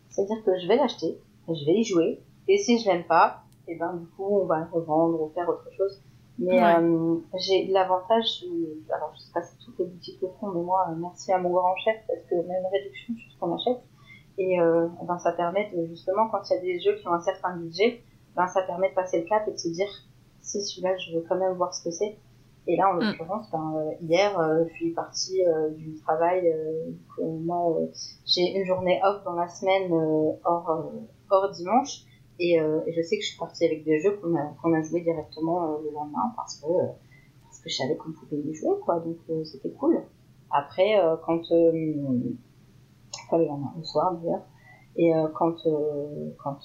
C'est-à-dire que je vais l'acheter, je vais y jouer, et si je l'aime pas, et ben du coup on va le revendre ou faire autre chose. Mais Ouais. euh, j'ai l'avantage, alors je sais pas si toutes les boutiques le font, mais moi, merci à mon grand chef parce que même réduction sur ce qu'on achète. Et euh, ben, ça permet de, justement, quand il y a des jeux qui ont un certain budget, ben, ça permet de passer le cap et de se dire, si celui-là, je veux quand même voir ce que c'est. Et là, en Mm. l'occurrence, ben, euh, hier, euh, je suis partie euh, du travail. moi, j'ai une journée off dans la semaine hors, hors dimanche. Et, et je sais que je suis partie avec des jeux qu'on a, qu'on a joué directement le lendemain parce que, parce que je savais qu'on pouvait y jouer, quoi. Donc c'était cool. Après, euh, quand. Euh, enfin, le lendemain, le soir d'ailleurs. Et euh, quand. Quand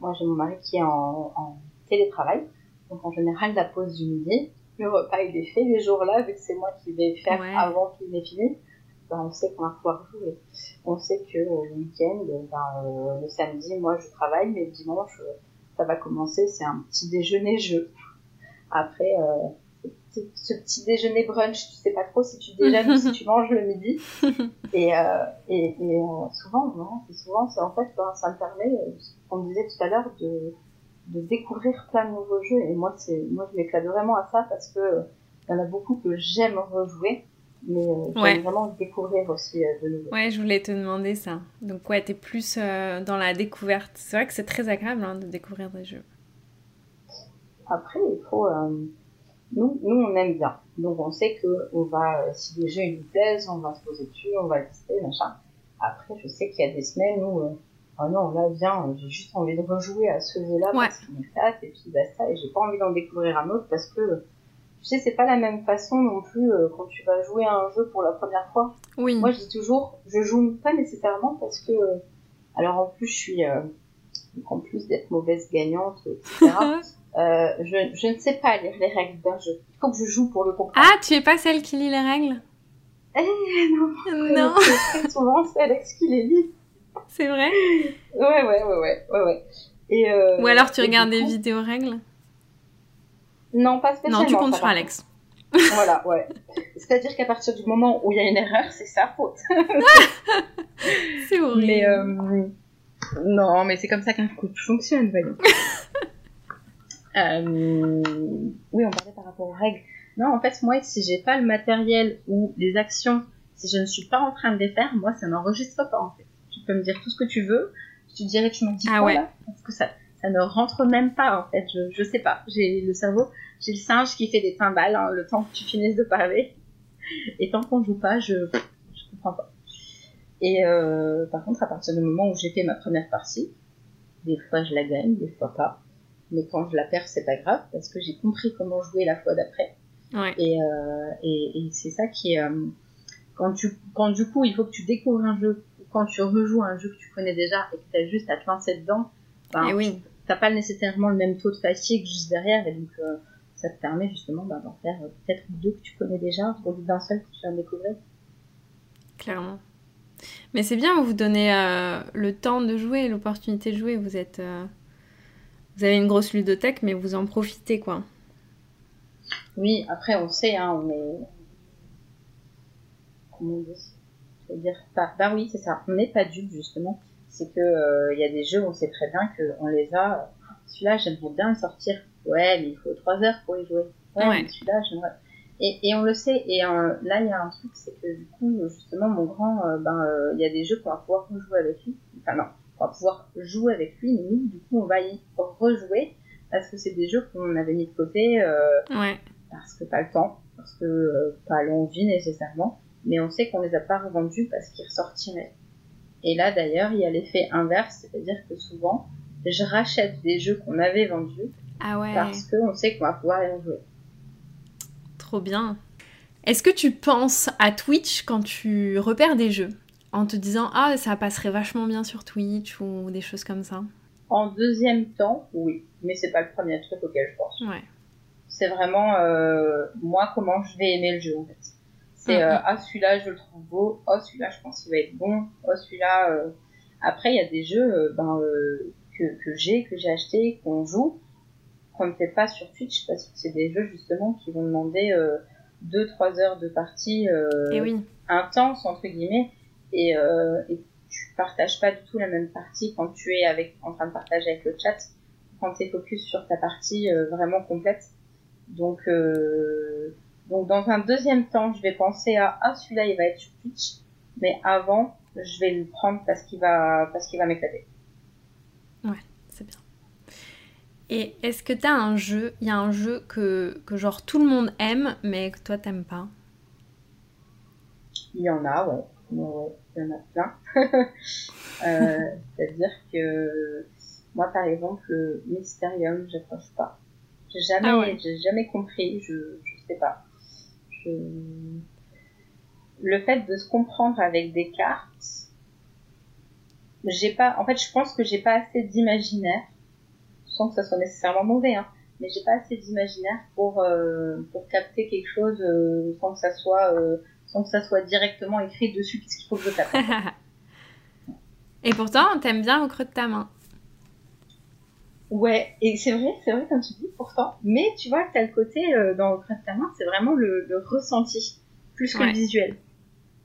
moi j'ai mon mari qui est en, en télétravail. Donc en général, la pause du midi, le repas il est fait les jours-là, vu que c'est moi qui vais faire Ouais. avant qu'il ait fini. Ben, on sait qu'on va pouvoir jouer. On sait que euh, le week-end, ben, euh, le samedi, moi je travaille, mais le dimanche, euh, ça va commencer, c'est un petit déjeuner jeu. Après, euh, ce petit déjeuner brunch, tu sais pas trop si tu déjeunes ou si tu manges le midi. Et, et, et souvent, non, souvent, c'est en fait, ben, ça me permet, on disait tout à l'heure, de, de découvrir plein de nouveaux jeux. Et moi, c'est, moi, je m'éclate vraiment à ça parce que il y en a beaucoup que j'aime rejouer. Mais j'aime vraiment découvrir aussi de nouveau. Ouais, je voulais te demander ça. Donc ouais, t'es plus dans la découverte. C'est vrai que c'est très agréable hein, de découvrir des jeux. Après, il faut, nous, nous, on aime bien. Donc, on sait que on va, euh, si des jeux nous plaisent, on va se poser dessus, on va tester, machin. Après, je sais qu'il y a des semaines où, euh, oh non, là, viens, j'ai juste envie de rejouer à ce jeu-là parce qu'il m'éclate, et puis basta, et j'ai pas envie d'en découvrir un autre parce que, tu sais, c'est pas la même façon non plus euh, quand tu vas jouer à un jeu pour la première fois. Oui. Moi, je dis toujours, je joue pas nécessairement parce que, alors en plus, je suis, en plus d'être mauvaise gagnante, etc. Euh, je, je, ne sais pas lire les règles d'un jeu. Il faut que je joue pour le comprendre. Ah, tu es pas celle qui lit les règles? Eh non. Non. Très souvent, c'est Alex qui les lit. C'est vrai Ouais, ouais, ouais, ouais, ouais, ouais. Et euh, Ou alors tu regardes des vidéos règles Non, pas spécialement. Non, tu comptes sur Alex. voilà, ouais. C'est-à-dire qu'à partir du moment où il y a une erreur, c'est sa faute. c'est horrible. Mais euh... non, mais c'est comme ça qu'un couple fonctionne, voyons. Euh, oui, on parlait par rapport aux règles. Non, en fait, moi, si j'ai pas le matériel ou les actions, si je ne suis pas en train de les faire, moi, ça n'enregistre pas, en fait. Peux me dire tout ce que tu veux, je te dirais, tu m'en dis ah, quoi, là Parce que ça, ça ne rentre même pas, en fait. Je, je sais pas. J'ai le cerveau, j'ai le singe qui fait des timbales, hein, le temps que tu finisses de parler. Et tant qu'on joue pas, je, je comprends pas. Et euh, par contre, à partir du moment où j'ai fait ma première partie, des fois je la gagne, des fois pas mais quand je la perds, c'est pas grave parce que j'ai compris comment jouer la fois d'après. Ouais. Et, euh, et, et c'est ça qui est euh, quand tu quand du coup il faut que tu découvres un jeu quand tu rejoues un jeu que tu connais déjà et que tu as juste à te lancer dedans, ben, et oui. t'as pas nécessairement le même taux de fatigue juste derrière et donc euh, ça te permet justement ben, d'en faire euh, peut-être deux que tu connais déjà au lieu d'un seul que tu viens de découvrir. Clairement. Mais c'est bien, vous vous donnez euh, le temps de jouer, l'opportunité de jouer. Vous êtes, vous avez une grosse ludothèque, mais vous en profitez, quoi. Oui, après, on sait, hein, on est... Comment on dit Je veux dire, bah, bah oui, c'est ça. On n'est pas dupe, justement. C'est que il euh, y a des jeux, on sait très bien qu'on les a... Celui-là, j'aimerais bien le sortir. Ouais, mais il faut trois heures pour y jouer. Ouais, celui-là, j'aimerais... Et, et, on le sait, et euh, là il y a un truc, c'est que du coup, justement, mon grand, euh, ben, il y a des jeux qu'on va pouvoir jouer avec lui. Enfin non, on va pouvoir jouer avec lui, mais nous, du coup, on va y rejouer parce que c'est des jeux qu'on avait mis de côté euh, ouais. parce que pas le temps, parce que euh, pas l'envie nécessairement, mais on sait qu'on les a pas revendus parce qu'ils ressortiraient. Et là, d'ailleurs, il y a l'effet inverse, c'est-à-dire que souvent, je rachète des jeux qu'on avait vendus ah ouais. parce qu'on sait qu'on va pouvoir y rejouer. Trop bien. Est-ce que tu penses à Twitch quand tu repères des jeux en te disant ah ça passerait vachement bien sur Twitch ou des choses comme ça? En deuxième temps, oui, mais c'est pas le premier truc auquel je pense. Ouais. C'est vraiment euh, moi comment je vais aimer le jeu en fait. C'est euh, ah celui-là je le trouve beau, oh celui-là je pense qu'il va être bon, oh celui-là. Euh... Après il y a des jeux euh, ben, que, j'ai que j'ai acheté qu'on joue qu'on ne fait pas sur Twitch parce que c'est des jeux justement qui vont demander 2-3 heures de partie Et oui. intense entre guillemets et, et tu partages pas du tout la même partie quand tu es avec, en train de partager avec le chat, quand tu es focus sur ta partie euh, vraiment complète. Donc, euh, donc dans un deuxième temps, je vais penser à ah celui-là il va être sur Twitch, mais avant je vais le prendre parce qu'il va parce qu'il va m'éclater. Ouais, c'est bien. Et est-ce que t'as un jeu, il y a un jeu que, que genre tout le monde aime mais que toi t'aimes pas? Il y en a, ouais il y en a plein. euh, C'est-à-dire que moi, par exemple, le Mysterium, j'accroche pas. J'ai jamais, ah j'ai jamais compris, je, je sais pas. Je... Le fait de se comprendre avec des cartes, j'ai pas, en fait, je pense que j'ai pas assez d'imaginaire, sans que ça soit nécessairement mauvais, hein, mais j'ai pas assez d'imaginaire pour, euh, capter quelque chose euh, sans que ça soit euh, sans que ça soit directement écrit dessus qu'est-ce qu'il faut que je tape. Et pourtant, t'aimes bien au creux de ta main. Ouais, et c'est vrai, c'est vrai comme tu dis, pourtant. Mais tu vois, t'as le côté euh, dans main, c'est vraiment le, le, ressenti, plus que Ouais. le visuel.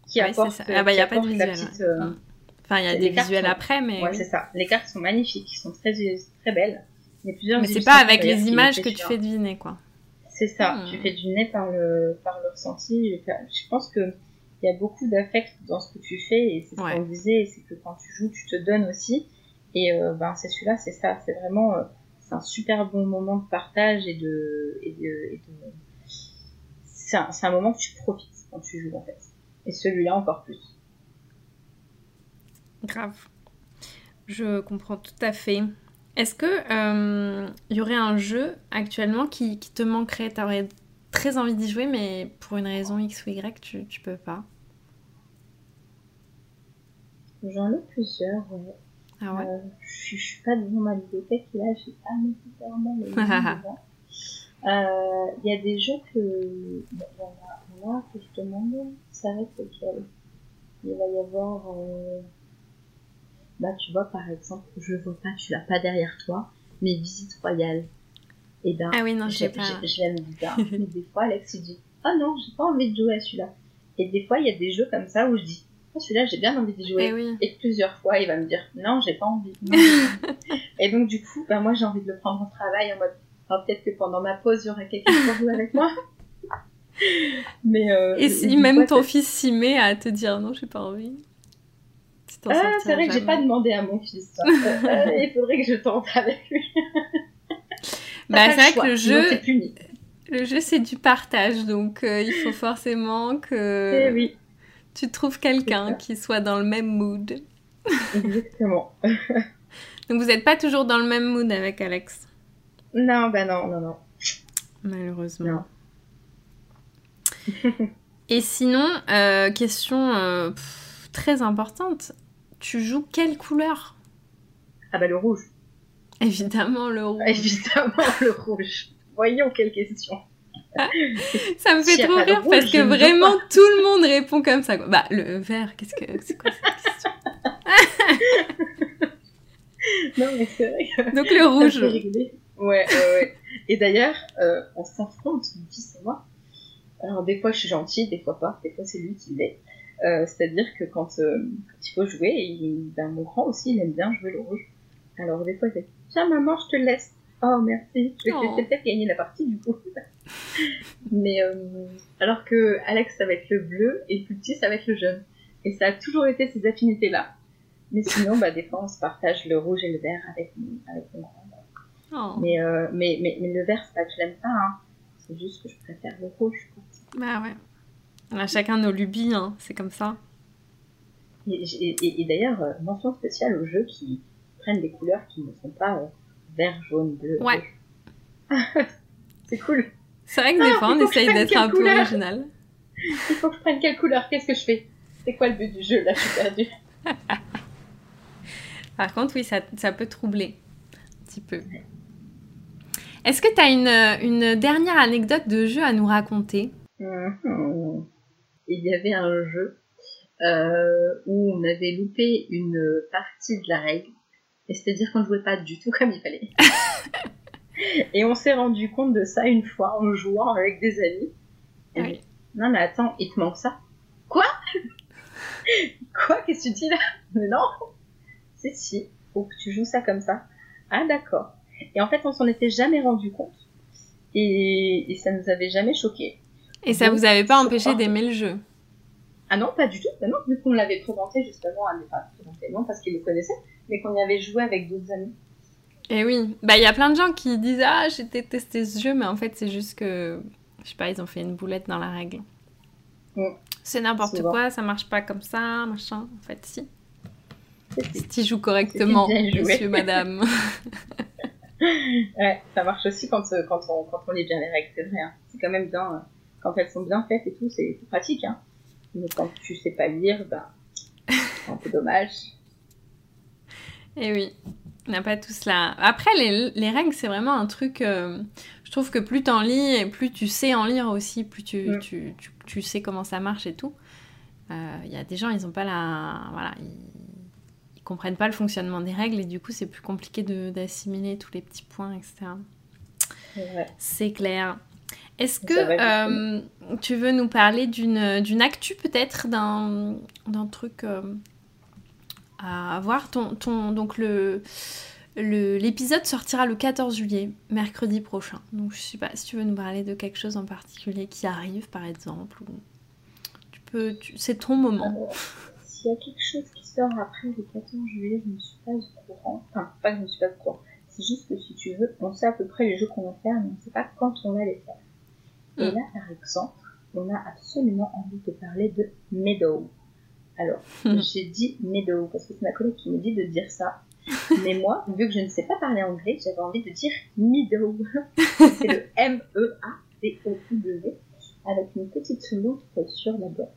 Qui Ouais, apporte, ça. Ah bah, il n'y a pas de visuel. petite, ouais. euh. Enfin, il y a des visuels sont- après, mais. Ouais, oui. c'est ça. Les cartes sont magnifiques, ils sont très, très belles. Il y a plusieurs Mais c'est pas avec les images que tu fais deviner, quoi. C'est ça, Hmm. tu fais deviner par le, par le ressenti. Je pense que il y a beaucoup d'affect dans ce que tu fais et c'est ce qu'on disait, c'est que quand tu joues, tu te donnes aussi. Et euh, ben c'est celui-là, c'est ça, c'est vraiment euh, c'est un super bon moment de partage et de et de, et de- c'est un, c'est un moment que tu profites quand tu joues en fait. Et celui-là encore plus. Grave. Je comprends tout à fait. Est-ce que euh, y aurait un jeu actuellement qui, qui te manquerait? T'aurais très envie d'y jouer, mais pour une raison X ou Y, tu, tu peux pas. J'en ai plusieurs, ouais. Ah ouais Euh, je, suis- pas devant ma bibliothèque là, j'ai pas nécessairement les. Euh, Il y a des jeux que. Il y en a, que je demande, ça va être lequel? Il va y avoir. euh, Bah, tu vois, par exemple, je vois pas, tu l'as pas derrière toi, mais Visite Royale. Et ben, Ah oui, non, je sais pas. j'ai- je l'aime bien, mais des fois, Alex il dit Ah non, j'ai pas envie de jouer à celui-là. Et des fois, il y a des jeux comme ça où je dis Celui-là, j'ai bien envie d'y jouer. Eh oui. Et plusieurs fois, il va me dire non, j'ai pas envie. Et donc, du coup, bah, moi, j'ai envie de le prendre au travail en mode oh, peut-être que pendant ma pause, il y aura quelqu'un pour jouer avec moi. Mais euh, Et si même ton ça- fils s'y met à te dire non, j'ai pas envie. Ah, c'est vrai que j'ai pas demandé à mon fils. Euh, euh, il faudrait que je tente avec lui. Bah, c'est vrai choix, que le jeu, puni. le jeu c'est du partage, donc euh, il faut forcément que Eh oui, tu trouves quelqu'un qui soit dans le même mood. exactement. Donc vous n'êtes pas toujours dans le même mood avec Alex, Non, bah non, non, non. malheureusement. Et sinon, euh, question euh, pff, très importante, tu joues quelle couleur? Ah bah le rouge. Évidemment le rouge. Évidemment le rouge. Voyons quelle question. Ça me fait trop rire parce que vraiment tout le monde répond comme ça. Bah le vert, qu'est-ce que c'est quoi cette question? Non, mais c'est vrai que Donc le rouge. Ouais, ouais, ouais. Et d'ailleurs, euh, on s'affronte, mon fils et moi. Alors, des fois, je suis gentille, des fois pas. Des fois, c'est lui qui l'est. Euh, C'est-à-dire que quand, euh, quand il faut jouer, il, ben, mon grand aussi, il aime bien jouer le rouge. Alors, des fois, il fait Tiens, maman, je te laisse. Oh, merci. Je vais te Oh. peut-être gagner la partie, du coup. Mais, euh, alors que Alex, ça va être le bleu, et le plus petit, ça va être le jaune. Et ça a toujours été ces affinités-là. Mais sinon, bah, des fois, on se partage le rouge et le vert avec, avec mon grand. Oh. Mais, euh, mais, mais, mais le vert, c'est pas que je l'aime pas, hein. C'est juste que je préfère le rouge. Bah ouais. On a chacun nos lubies, hein, c'est comme ça. Et, et- et- et d'ailleurs, euh, mention spéciale aux jeux qui prennent des couleurs qui ne sont pas euh, vert, jaune, bleu. Ouais. c'est cool. C'est vrai que des Ah, fois on essaye d'être un peu original. Il faut que je prenne quelle couleur? Qu'est-ce que je fais? C'est quoi le but du jeu Là, je suis perdue. Par contre, oui, ça, ça peut troubler un petit peu. Est-ce que tu as une, une dernière anecdote de jeu à nous raconter? Mhm. Il y avait un jeu euh, où on avait loupé une partie de la règle. Et c'est-à-dire qu'on ne jouait pas du tout comme il fallait. et on s'est rendu compte de ça une fois en jouant avec des amis. Et Oui. Non mais attends, il te manque ça. Quoi? Quoi? Qu'est-ce que tu dis là? Mais non C'est si, faut que tu joues ça comme ça. Ah d'accord. Et en fait, on s'en était jamais rendu compte. Et, et ça nous avait jamais choqué. Et ça Bon, vous avait pas empêché d'aimer le jeu? Ah non, pas du tout. Bah non, vu qu'on l'avait présenté justement à enfin, présenté, non, parce qu'ils le connaissaient, mais qu'on y avait joué avec d'autres amis. Et oui, bah il y a plein de gens qui disent ah j'ai détesté ce jeu, mais en fait c'est juste que je sais pas, ils ont fait une boulette dans la règle. C'est n'importe quoi, ça marche pas comme ça, machin. En fait, si. Si tu joues correctement, monsieur, madame. Ouais, ça marche aussi quand, euh, quand, on, quand on lit bien les règles, c'est vrai. hein. C'est quand même bien, euh, quand elles sont bien faites et tout, c'est c'est pratique. Hein. Mais quand tu sais pas lire, bah, c'est un peu dommage. Et Eh oui, on n'a pas tous la. Après, les, les règles, c'est vraiment un truc. euh, je trouve que plus t'en lis et plus tu sais en lire aussi, plus tu, Mm. tu, tu, tu sais comment ça marche et tout. Il y a des gens, ils ont pas la. Voilà, ils, ils comprennent pas le fonctionnement des règles et du coup c'est plus compliqué d'assimiler tous les petits points, etc. C'est clair. Est-ce que euh, tu veux nous parler d'une actu peut-être d'un truc euh, à voir ton, ton, Donc le l'épisode sortira le 14 juillet, mercredi prochain. Donc je sais pas si tu veux nous parler de quelque chose en particulier qui arrive par exemple. Ou... Tu peux, c'est ton moment. S'il y a quelque chose qui sort après le 14 juillet, je ne suis pas au courant. Enfin, pas que je ne suis pas au courant. C'est juste que si tu veux, on sait à peu près les jeux qu'on va faire, mais on ne sait pas quand on va les faire. Et mm. là, par exemple, on a absolument envie de parler de Meadow. Alors, j'ai dit Meadow parce que c'est ma collègue qui me dit de dire ça. Mais moi, vu que je ne sais pas parler anglais, j'avais envie de dire Meadow. c'est le M-E-A-D-O-W avec une petite loupe sur la boîte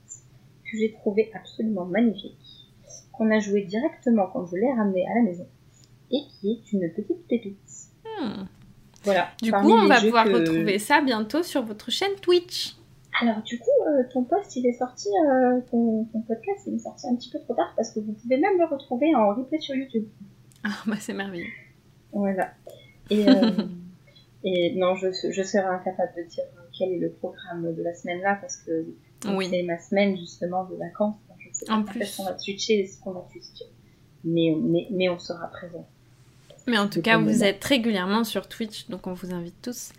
que j'ai trouvé absolument magnifique, qu'on a joué directement quand je l'ai ramené à la maison et qui est une petite pépite. Hmm. Voilà. Du coup, on va pouvoir retrouver ça bientôt sur votre chaîne Twitch. Alors, du coup, euh, ton post, il est sorti, euh, ton, podcast, il est sorti un petit peu trop tard parce que vous pouvez même le retrouver en replay sur YouTube. Ah, bah c'est merveilleux. Voilà. Et, euh, et non, je, je serais incapable de dire quel est le programme de la semaine là parce que c'est ma semaine justement de vacances. je sais en pas plus. qu'on va switcher et ce qu'on va. Mais, mais, mais on sera présent. Mais en tout cas, vous êtes régulièrement sur Twitch, donc on vous invite tous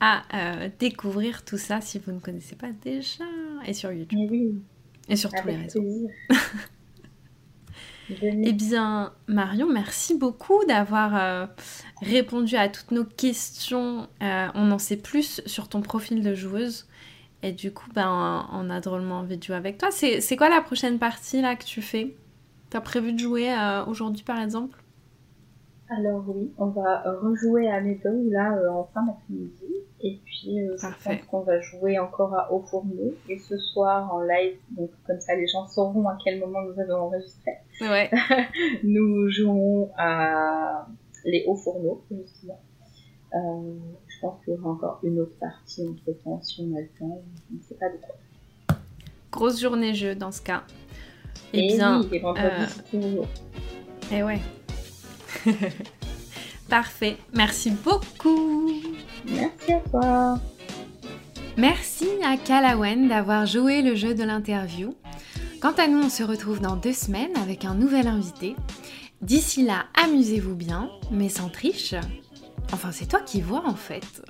à euh, découvrir tout ça si vous ne connaissez pas déjà. Et sur YouTube. Et sur tous les réseaux. eh bien, Marion, merci beaucoup d'avoir euh, répondu à toutes nos questions. Euh, on en sait plus sur ton profil de joueuse. Et du coup, ben, on a drôlement envie de jouer avec toi. C'est quoi la prochaine partie là que tu fais? T'as prévu de jouer aujourd'hui par exemple? Alors oui, on va rejouer à Meadow là euh, en fin d'après-midi. Et puis euh, je pense qu'on va jouer encore à Haut Fourneau. Et ce soir en live, donc comme ça les gens sauront à quel moment nous avons enregistré. Ouais. nous jouons à les Hauts Fourneaux, justement. Euh, je pense qu'il y aura encore une autre partie entre temps si on a le temps. Je ne sais pas de quoi. Grosse journée jeu dans ce cas. Et, eh bien, oui, et Et ouais. Parfait. Merci beaucoup. Merci à toi. Merci à Kalawen d'avoir joué le jeu de l'interview. Quant à nous, on se retrouve dans deux semaines avec un nouvel invité. D'ici là, amusez-vous bien, mais sans triche. Enfin, c'est toi qui vois en fait.